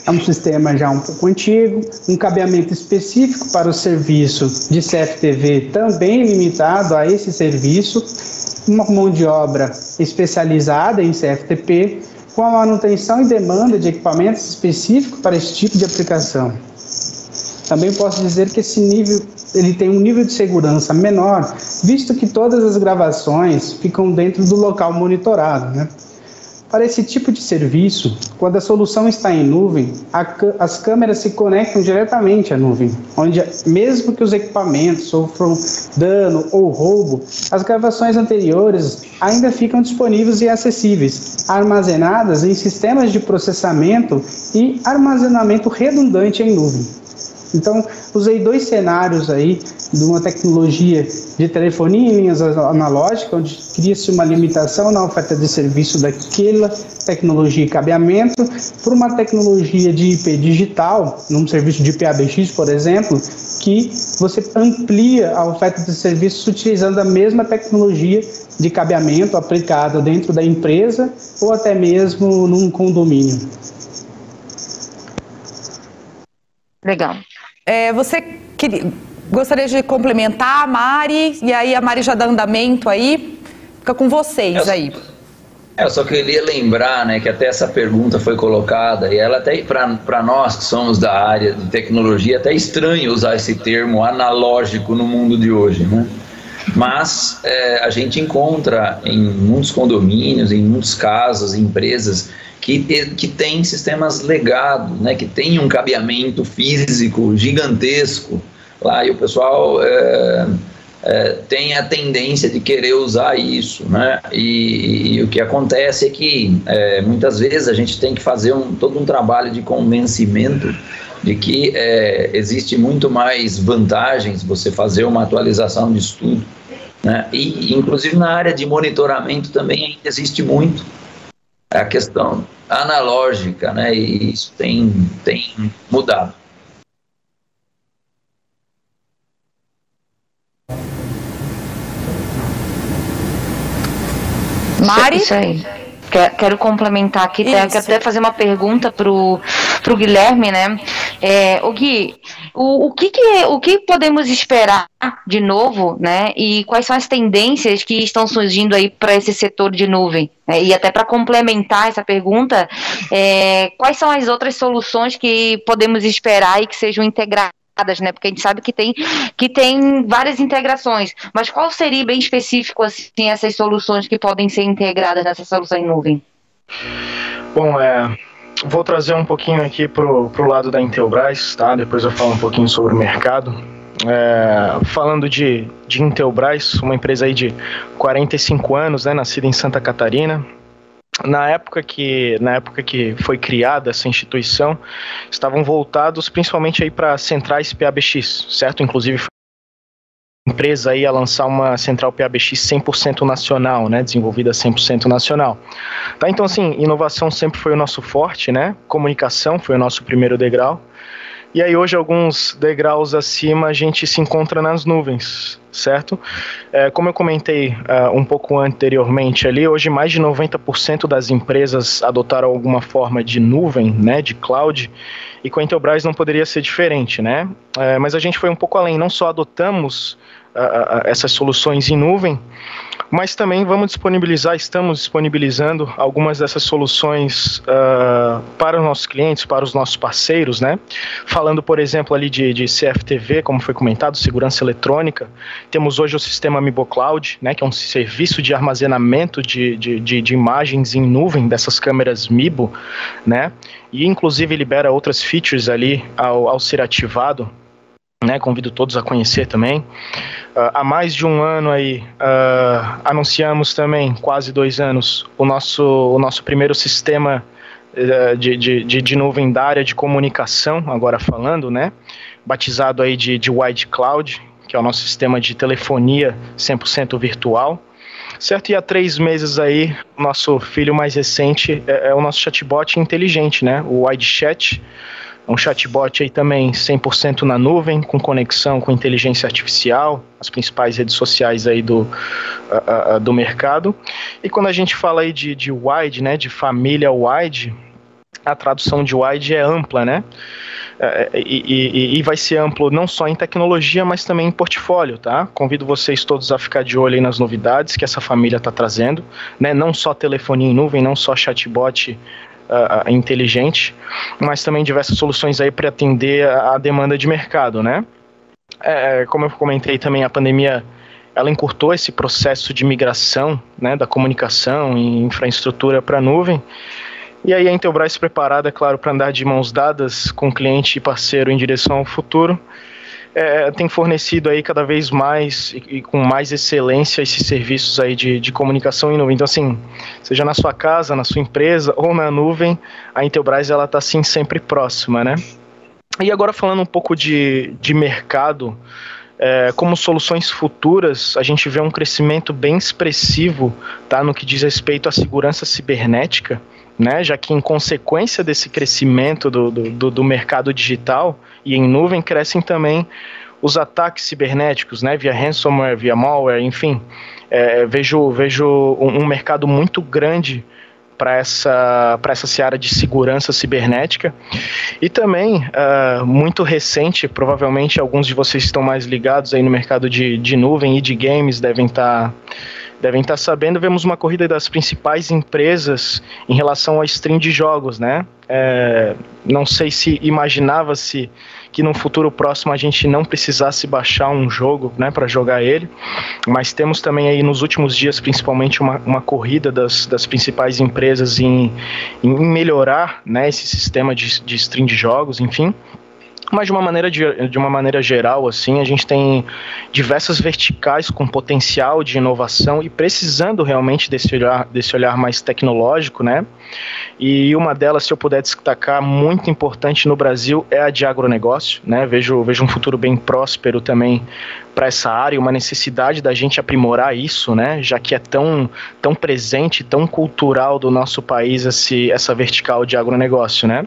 É um sistema já um pouco antigo, um cabeamento específico para o serviço de CFTV também limitado a esse serviço, uma mão de obra especializada em CFTP, com a manutenção e demanda de equipamentos específicos para esse tipo de aplicação. Também posso dizer que esse nível ele tem um nível de segurança menor, visto que todas as gravações ficam dentro do local monitorado. Né? Para esse tipo de serviço, quando a solução está em nuvem, as câmeras se conectam diretamente à nuvem, onde, mesmo que os equipamentos sofram dano ou roubo, as gravações anteriores ainda ficam disponíveis e acessíveis, armazenadas em sistemas de processamento e armazenamento redundante em nuvem. Então, usei dois cenários aí de uma tecnologia de telefonia em linhas analógicas, onde cria-se uma limitação na oferta de serviço daquela tecnologia e cabeamento, por uma tecnologia de IP digital, num serviço de PABX, por exemplo, que você amplia a oferta de serviços utilizando a mesma tecnologia de cabeamento aplicada dentro da empresa ou até mesmo num condomínio. Legal. É, você queria, gostaria de complementar a Mari, e aí a Mari já dá andamento aí. Fica com vocês eu, aí. Eu só queria lembrar né, que até essa pergunta foi colocada, e ela até para nós que somos da área de tecnologia, até estranho usar esse termo analógico no mundo de hoje. Né? Mas é, a gente encontra em muitos condomínios, em muitos casos, empresas que, que tem sistemas legados, né, que tem um cabeamento físico gigantesco lá e o pessoal é, é, tem a tendência de querer usar isso, né? E, e o que acontece é que é, muitas vezes a gente tem que fazer um, todo um trabalho de convencimento de que é, existe muito mais vantagens você fazer uma atualização de estudo, né? E inclusive na área de monitoramento também ainda existe muito a questão analógica, né? E isso tem, tem mudado. Mari? Isso aí. Quero complementar aqui, Isso. quero até fazer uma pergunta pro, pro Guilherme, né? É, o Gui, o, o, que, que, o que podemos esperar de novo, né? E quais são as tendências que estão surgindo aí para esse setor de nuvem? É, e até para complementar essa pergunta, é, quais são as outras soluções que podemos esperar e que sejam integradas? Né? Porque a gente sabe que tem, que tem várias integrações. Mas qual seria bem específico assim essas soluções que podem ser integradas nessa solução em nuvem? Bom, é, vou trazer um pouquinho aqui pro, pro lado da Intelbras, tá? Depois eu falo um pouquinho sobre o mercado. É, falando de, de Intelbras, uma empresa aí de 45 anos, né, nascida em Santa Catarina, na época que na época que foi criada essa instituição estavam voltados principalmente aí para centrais PABX, certo? Inclusive a empresa aí a lançar uma central PABX 100% nacional, né, desenvolvida 100% nacional. Tá? Então assim, inovação sempre foi o nosso forte, né? Comunicação foi o nosso primeiro degrau. E aí hoje alguns degraus acima a gente se encontra nas nuvens, certo? É, como eu comentei uh, um pouco anteriormente ali, hoje mais de 90% das empresas adotaram alguma forma de nuvem, né, de cloud, e com a Intelbras não poderia ser diferente, né? É, mas a gente foi um pouco além, não só adotamos essas soluções em nuvem, mas também vamos disponibilizar, estamos disponibilizando algumas dessas soluções uh, para os nossos clientes, para os nossos parceiros, né? Falando, por exemplo, ali de, de CFTV, como foi comentado, segurança eletrônica, temos hoje o sistema MiboCloud, né, que é um serviço de armazenamento de, de, de, de imagens em nuvem dessas câmeras Mibo, né? E inclusive libera outras features ali ao, ao ser ativado né, convido todos a conhecer também. Uh, há mais de um ano aí, uh, anunciamos também, quase dois anos, o nosso, o nosso primeiro sistema uh, de, de, de, nuvem da área de comunicação, agora falando, né, batizado aí de, de Wide Cloud, que é o nosso sistema de telefonia 100% virtual. Certo? E há três meses aí, nosso filho mais recente é, é o nosso chatbot inteligente, né? O Wide Chat um chatbot aí também 100% na nuvem, com conexão com inteligência artificial, as principais redes sociais aí do, uh, uh, do mercado. E quando a gente fala aí de, de wide, né, de família wide, a tradução de wide é ampla, né? É, e, e, e, vai ser amplo não só em tecnologia, mas também em portfólio, tá? Convido vocês todos a ficar de olho aí nas novidades que essa família está trazendo, né? Não só telefonia em nuvem, não só chatbot uh, inteligente, mas também diversas soluções aí para atender a, demanda de mercado, né? É, como eu comentei também, a pandemia ela encurtou esse processo de migração né, da comunicação e infraestrutura para a nuvem. E aí a Intelbras preparada, é claro, para andar de mãos dadas com cliente e parceiro em direção ao futuro é, tem fornecido aí cada vez mais e, e, com mais excelência esses serviços aí de, de comunicação em nuvem. Então, assim, seja na sua casa, na sua empresa ou na nuvem, a Intelbras ela está assim sempre próxima, né? E agora falando um pouco de, de mercado, é, como soluções futuras, a gente vê um crescimento bem expressivo tá, no que diz respeito à segurança cibernética né? Já que em consequência desse crescimento do, do, do mercado digital e em nuvem crescem também os ataques cibernéticos, né? Via ransomware, via malware, enfim, é, vejo vejo um, um mercado muito grande para essa, para essa seara de segurança cibernética. E também, uh, muito recente, provavelmente alguns de vocês estão mais ligados aí no mercado de, de nuvem e de games, devem estar. Tá devem estar sabendo, vemos uma corrida das principais empresas em relação ao stream de jogos, né? É, não sei se imaginava-se que no futuro próximo a gente não precisasse baixar um jogo, né, para jogar ele, mas temos também aí nos últimos dias, principalmente, uma, uma corrida das, das principais empresas em, em melhorar, né, esse sistema de, de stream de jogos, enfim. Mas de uma maneira, de, de uma maneira geral, assim, a gente tem diversas verticais com potencial de inovação e precisando realmente desse olhar, desse olhar mais tecnológico, né? E uma delas, se eu puder destacar, muito importante no Brasil, é a de agronegócio, né? Vejo, vejo um futuro bem próspero também para essa área, uma necessidade da gente aprimorar isso, né? Já que é tão, tão presente, tão cultural do nosso país esse, essa vertical de agronegócio, né?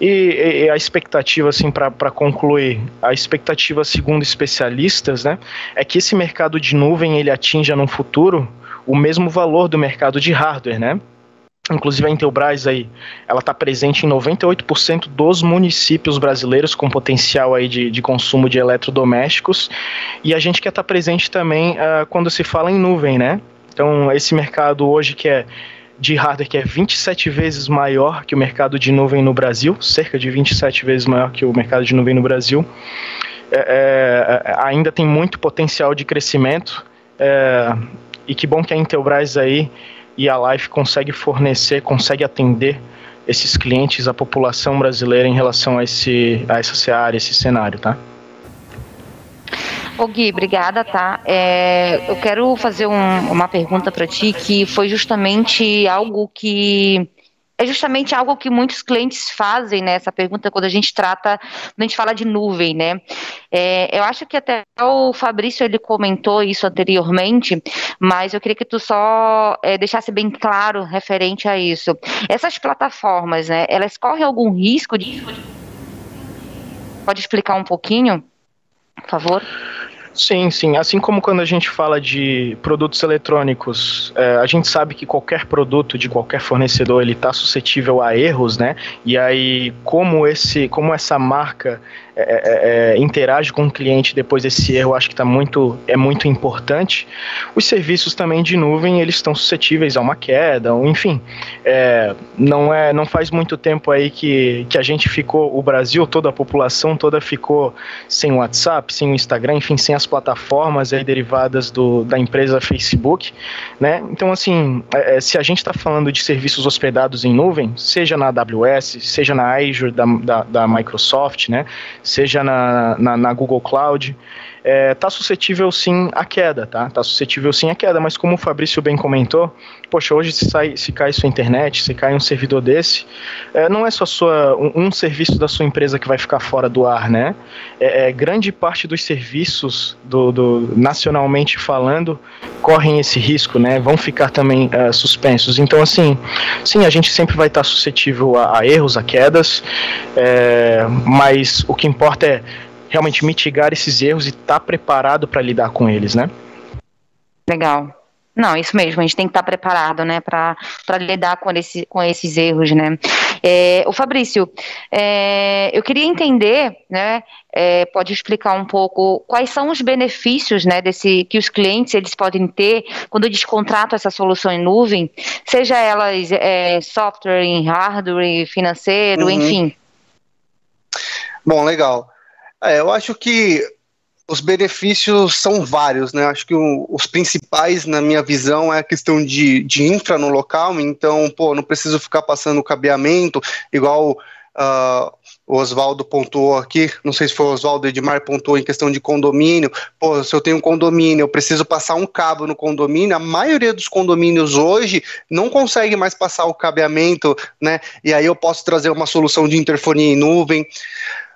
E, e a expectativa, assim, para concluir, a expectativa, segundo especialistas, né, é que esse mercado de nuvem ele atinja no futuro o mesmo valor do mercado de hardware, né? Inclusive a Intelbras aí, ela está presente em 98% dos municípios brasileiros com potencial aí de, de consumo de eletrodomésticos e a gente quer estar tá presente também uh, quando se fala em nuvem, né? Então esse mercado hoje que é de hardware que é 27 vezes maior que o mercado de nuvem no Brasil, cerca de 27 vezes maior que o mercado de nuvem no Brasil. É, é, é, ainda tem muito potencial de crescimento é, e que bom que a Intelbras aí e a Life consegue fornecer, consegue atender esses clientes, a população brasileira em relação a, esse, a essa área, esse cenário, tá? Ô Gui, obrigada, tá? É, eu quero fazer um, uma pergunta para ti que foi justamente algo que é justamente algo que muitos clientes fazem, né? Essa pergunta quando a gente trata, quando a gente fala de nuvem, né? É, eu acho que até o Fabrício ele comentou isso anteriormente, mas eu queria que tu só é, deixasse bem claro referente a isso. Essas plataformas, né? Elas correm algum risco de Pode explicar um pouquinho, por favor? Sim, sim. Assim como quando a gente fala de produtos eletrônicos, é, a gente sabe que qualquer produto de qualquer fornecedor ele está suscetível a erros, né? E aí como esse, como essa marca é, é, é, interage com o cliente depois desse erro, acho que tá muito, é muito importante. Os serviços também de nuvem, eles estão suscetíveis a uma queda, ou, enfim, é, não, é, não faz muito tempo aí que, que a gente ficou, o Brasil, toda a população toda ficou sem WhatsApp, sem o Instagram, enfim, sem as plataformas aí derivadas do, da empresa Facebook, né? Então, assim, é, é se a gente está falando de serviços hospedados em nuvem, seja na AWS, seja na Azure da, da, da Microsoft, né? Seja na, na, na Google Cloud, é, tá suscetível sim à queda, tá? Está suscetível sim à queda, mas como o Fabrício bem comentou, poxa, hoje se, sai, se cai sua internet, se cai um servidor desse, é, não é só sua, um, um, serviço da sua empresa que vai ficar fora do ar, né? É, é grande parte dos serviços, do, do, nacionalmente falando, correm esse risco, né? Vão ficar também uh, suspensos. Então, assim, sim, a gente sempre vai estar suscetível a, a erros, a quedas, é, mas o que importa é realmente mitigar esses erros e estar tá preparado para lidar com eles, né? Legal. Não, isso mesmo, a gente tem que estar tá preparado, né, para lidar com, esse, com esses erros, né. É, o Fabrício, é, eu queria entender, né, é, pode explicar um pouco quais são os benefícios, né, desse, que os clientes eles podem ter quando eles contratam essa solução em nuvem, seja elas é, software, em hardware, financeiro, uhum. enfim. Bom, legal. É, eu acho que os benefícios são vários, né? Acho que o, os principais, na minha visão, é a questão de, de infra no local. Então, pô, não preciso ficar passando cabeamento, igual uh, o Oswaldo pontuou aqui, não sei se foi o Oswaldo Edmar pontuou em questão de condomínio. Pô, se eu tenho um condomínio, eu preciso passar um cabo no condomínio. A maioria dos condomínios hoje não consegue mais passar o cabeamento, né? E aí eu posso trazer uma solução de interfonia em nuvem.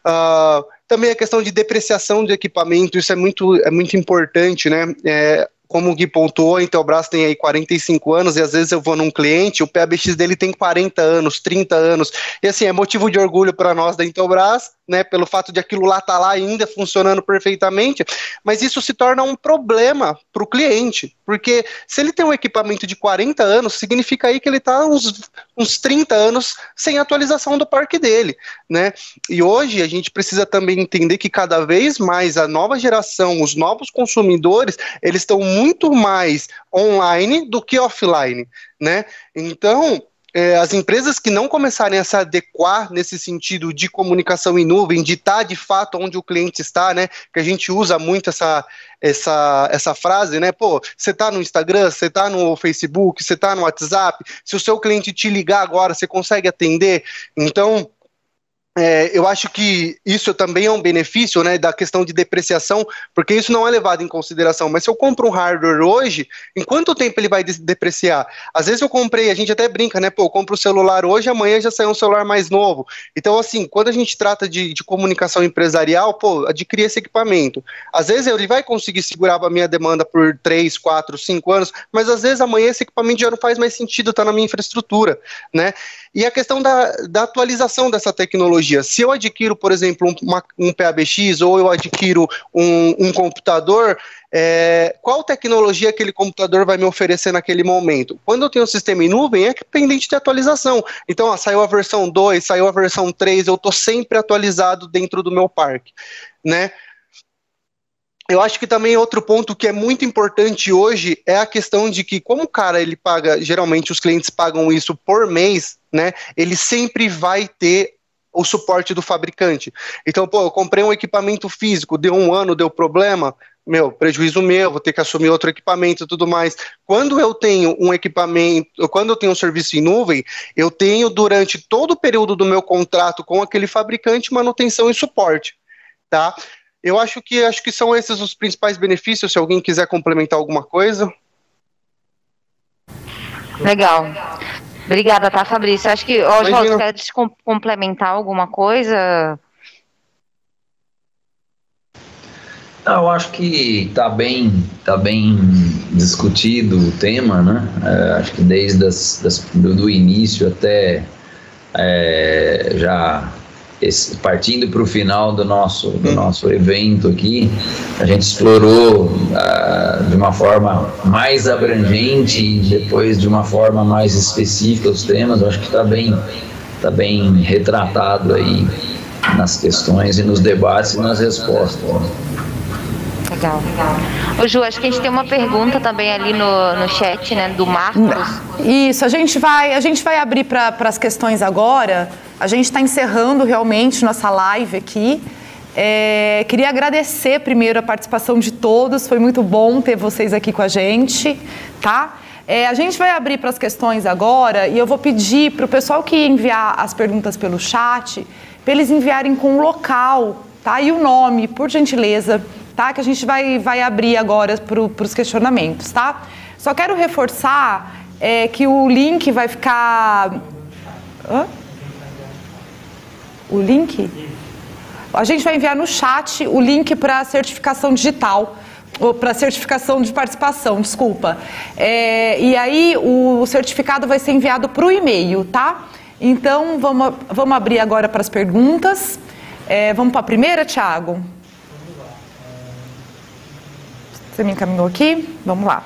Uh, também a questão de depreciação de equipamento, isso é muito, é muito importante, né? É, como o Gui pontuou, a Intelbras tem aí 45 anos e às vezes eu vou num cliente, o PABX dele tem 40 anos, 30 anos. E assim, é motivo de orgulho para nós da Intelbras, né, pelo fato de aquilo lá estar tá lá ainda funcionando perfeitamente, mas isso se torna um problema para o cliente, porque se ele tem um equipamento de 40 anos, significa aí que ele está uns, uns 30 anos sem atualização do parque dele, né? E hoje a gente precisa também entender que cada vez mais a nova geração, os novos consumidores, eles estão muito mais online do que offline, né? Então, é, as empresas que não começarem a se adequar nesse sentido de comunicação em nuvem, de estar de fato onde o cliente está, né? Que a gente usa muito essa, essa, essa frase, né? Pô, você está no Instagram, você está no Facebook, você está no WhatsApp, se o seu cliente te ligar agora, você consegue atender. Então, é, eu acho que isso também é um benefício, né, da questão de depreciação, porque isso não é levado em consideração. Mas se eu compro um hardware hoje, em quanto tempo ele vai depreciar? Às vezes eu comprei, a gente até brinca, né, pô, eu compro o celular hoje, amanhã já sai um celular mais novo. Então, assim, quando a gente trata de, de comunicação empresarial, pô, adquirir esse equipamento. Às vezes ele vai conseguir segurar a minha demanda por 3, 4, 5 anos, mas às vezes amanhã esse equipamento já não faz mais sentido, tá na minha infraestrutura, né? E a questão da, da atualização dessa tecnologia. Se eu adquiro, por exemplo, um, um PABX ou eu adquiro um, um computador, é, qual tecnologia aquele computador vai me oferecer naquele momento? Quando eu tenho um sistema em nuvem, é pendente de atualização. Então, ó, saiu a versão 2, saiu a versão 3, eu estou sempre atualizado dentro do meu parque, né? eu acho que também outro ponto que é muito importante hoje é a questão de que, como o cara ele paga, geralmente os clientes pagam isso por mês, né? Ele sempre vai ter o suporte do fabricante. Então, pô, eu comprei um equipamento físico, deu um ano, deu problema, meu, prejuízo meu, vou ter que assumir outro equipamento e tudo mais. Quando eu tenho um equipamento, quando eu tenho um serviço em nuvem, eu tenho durante todo o período do meu contrato com aquele fabricante manutenção e suporte, tá? Eu acho que acho que são esses os principais benefícios. Se alguém quiser complementar alguma coisa. Legal. Obrigada, tá, Fabrício? Acho que, Oswaldo, quer complementar alguma coisa? Não, eu acho que está bem, tá bem discutido o tema, né? É, acho que desde as, das, do, do, início até é, já esse, partindo para o final do nosso, do hum. nosso evento aqui, a gente explorou uh, de uma forma mais abrangente e depois de uma forma mais específica os temas. Eu acho que está bem, tá bem retratado aí nas questões e nos debates e nas respostas. Legal. Ô Ju, acho que a gente tem uma pergunta também ali no, no chat, né, do Marcos. Isso, a gente vai, a gente vai abrir para as questões agora. A gente está encerrando realmente nossa live aqui. É, queria agradecer primeiro a participação de todos, foi muito bom ter vocês aqui com a gente, tá? É, a gente vai abrir para as questões agora e eu vou pedir para o pessoal que enviar as perguntas pelo chat, para eles enviarem com o local tá? E o nome, por gentileza, tá? Que a gente vai, vai abrir agora para os questionamentos, tá? Só quero reforçar é, que o link vai ficar. Hã? O link? A gente vai enviar no chat o link para a certificação digital para certificação de participação, desculpa. É, e aí o certificado vai ser enviado para o e-mail, tá? Então vamos, vamos abrir agora para as perguntas. É, vamos para a primeira, Tiago? Você me encaminhou aqui? Vamos lá.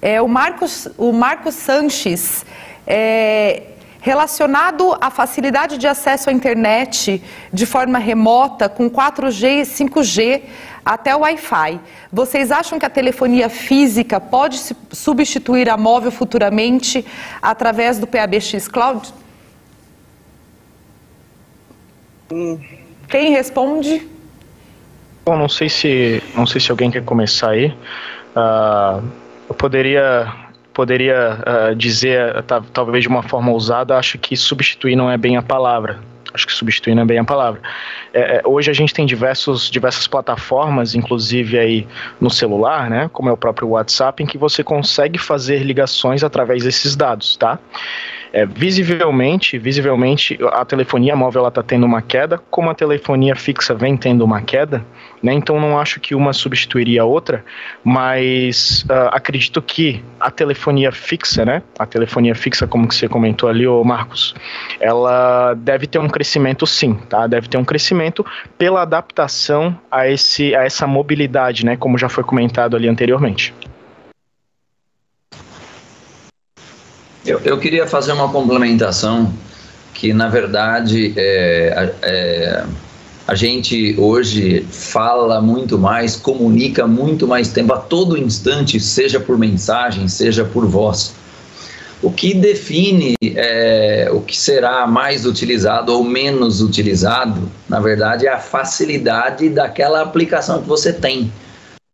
É, o, Marcos, o Marcos Sanches, é, relacionado à facilidade de acesso à internet de forma remota com 4G e 5G até o Wi-Fi. Vocês acham que a telefonia física pode substituir a móvel futuramente através do PABX Cloud? Quem responde? Bom, não sei se não sei se alguém quer começar aí. Uh, eu poderia poderia uh, dizer, talvez de uma forma ousada, acho que substituir não é bem a palavra. Acho que substituir não é bem a palavra. É, é, hoje a gente tem diversos, diversas plataformas, inclusive aí no celular, né, como é o próprio WhatsApp, em que você consegue fazer ligações através desses dados, tá? É, visivelmente, visivelmente, a telefonia móvel está tendo uma queda, como a telefonia fixa vem tendo uma queda, né? Então não acho que uma substituiria a outra, mas uh, acredito que a telefonia fixa, né? A telefonia fixa, como que você comentou ali, ô Marcos, ela deve ter um crescimento sim, tá? Deve ter um crescimento pela adaptação a, esse, a essa mobilidade, né? Como já foi comentado ali anteriormente. Eu, eu queria fazer uma complementação que, na verdade, é, é, a gente hoje fala muito mais, comunica muito mais tempo, a todo instante, seja por mensagem, seja por voz. O que define é, o que será mais utilizado ou menos utilizado, na verdade, é a facilidade daquela aplicação que você tem.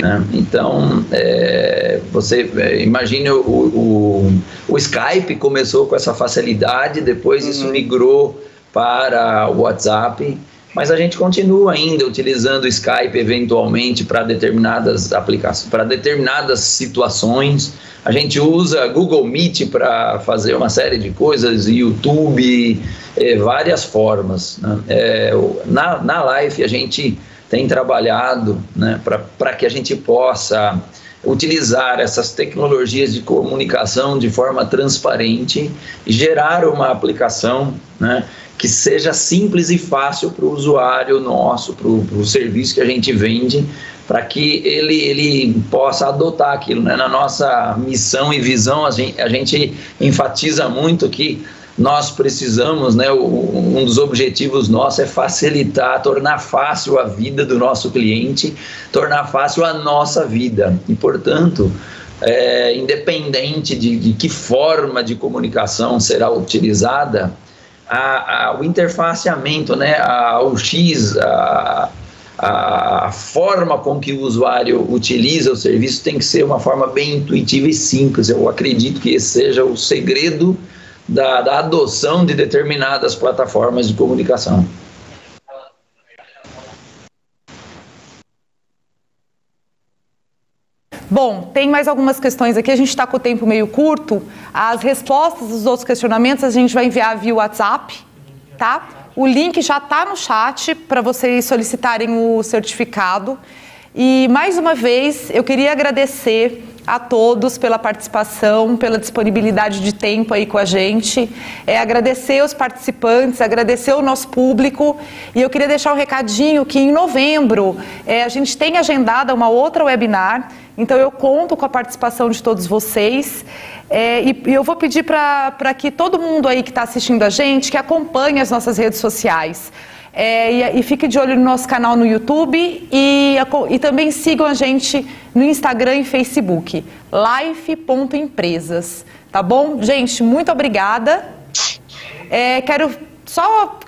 Né? Então, é, você é, imagine o, o, o, Skype começou com essa facilidade, depois isso uhum. migrou para o WhatsApp, mas a gente continua ainda utilizando o Skype eventualmente para determinadas aplicações, para determinadas situações. A gente usa Google Meet para fazer uma série de coisas, YouTube, é, várias formas. Né? É, na, na Life a gente tem trabalhado né, para que a gente possa utilizar essas tecnologias de comunicação de forma transparente gerar uma aplicação né, que seja simples e fácil para o usuário nosso, para o serviço que a gente vende, para que ele, ele possa adotar aquilo. Né? Na nossa missão e visão, a gente, a gente enfatiza muito que nós precisamos, né, um dos objetivos nossos é facilitar, tornar fácil a vida do nosso cliente, tornar fácil a nossa vida. E, portanto, é, independente de, de, que forma de comunicação será utilizada, a, a, o interfaceamento, né, a, o X, a, a forma com que o usuário utiliza o serviço tem que ser uma forma bem intuitiva e simples. Eu acredito que esse seja o segredo da, da adoção de determinadas plataformas de comunicação. Bom, tem mais algumas questões aqui, a gente está com o tempo meio curto. As respostas dos outros questionamentos a gente vai enviar via WhatsApp, tá? O link já está no chat para vocês solicitarem o certificado. E mais uma vez, eu queria agradecer a todos pela participação, pela disponibilidade de tempo aí com a gente. É, agradecer os participantes, agradecer o nosso público. E eu queria deixar um recadinho que em novembro é, a gente tem agendada uma outra webinar. Então eu conto com a participação de todos vocês. É, e, e, eu vou pedir para que todo mundo aí que está assistindo a gente, que acompanhe as nossas redes sociais. É, e, e, fique de olho no nosso canal no YouTube e, e também sigam a gente no Instagram e Facebook, life.empresas, tá bom? Gente, muito obrigada. É, quero só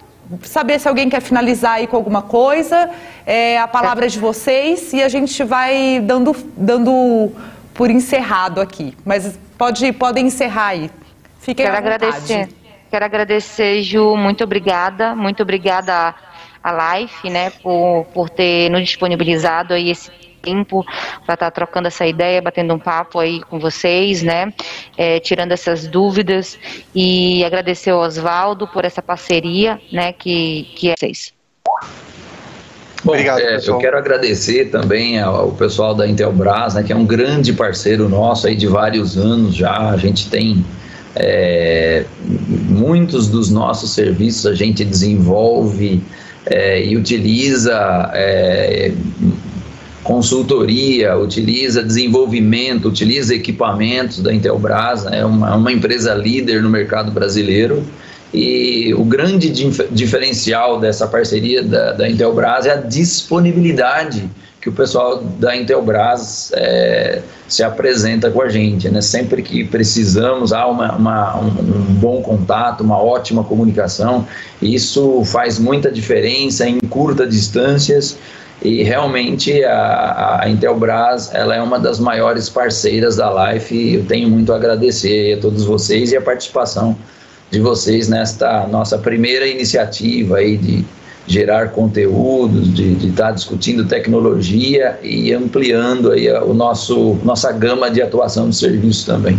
saber se alguém quer finalizar aí com alguma coisa. É, a palavra é de vocês e a gente vai dando, dando por encerrado aqui. Mas pode, podem encerrar aí. Fiquem Quero agradecer. Quero agradecer, Ju, muito obrigada, muito obrigada a, a Life, né, por, por ter nos disponibilizado aí esse tempo para estar tá trocando essa ideia, batendo um papo aí com vocês, né? É, tirando essas dúvidas e agradecer ao Oswaldo por essa parceria, né? Que, que é vocês. Bom, Obrigado, é, eu quero agradecer também ao pessoal da Intelbras, né, que é um grande parceiro nosso aí de vários anos já. A gente tem é, muitos dos nossos serviços a gente desenvolve é, e utiliza é, consultoria, utiliza desenvolvimento, utiliza equipamentos da Intelbras, é uma, uma empresa líder no mercado brasileiro. E o grande diferencial dessa parceria da, da Intelbras é a disponibilidade que o pessoal da Intelbras é, se apresenta com a gente. Né? Sempre que precisamos, há uma, uma, um, bom contato, uma ótima comunicação. Isso faz muita diferença em curtas distâncias e realmente a, a Intelbras ela é uma das maiores parceiras da Life eu tenho muito a agradecer a todos vocês e a participação de vocês nesta nossa primeira iniciativa aí de gerar conteúdos, de estar tá discutindo tecnologia e ampliando aí o nosso nossa gama de atuação de serviços também.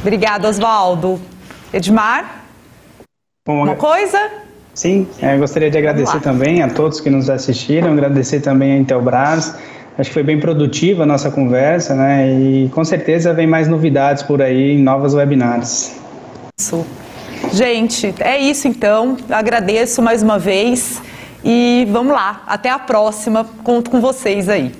Obrigada, Oswaldo. Edmar? Bom, Uma coisa? Sim, é, gostaria de agradecer também a todos que nos assistiram, agradecer também a Intelbras. Acho que foi bem produtiva a nossa conversa, né? E com certeza vem mais novidades por aí em novas webinars. Isso. Gente, é isso então. Agradeço mais uma vez e vamos lá. Até a próxima. Conto com vocês aí.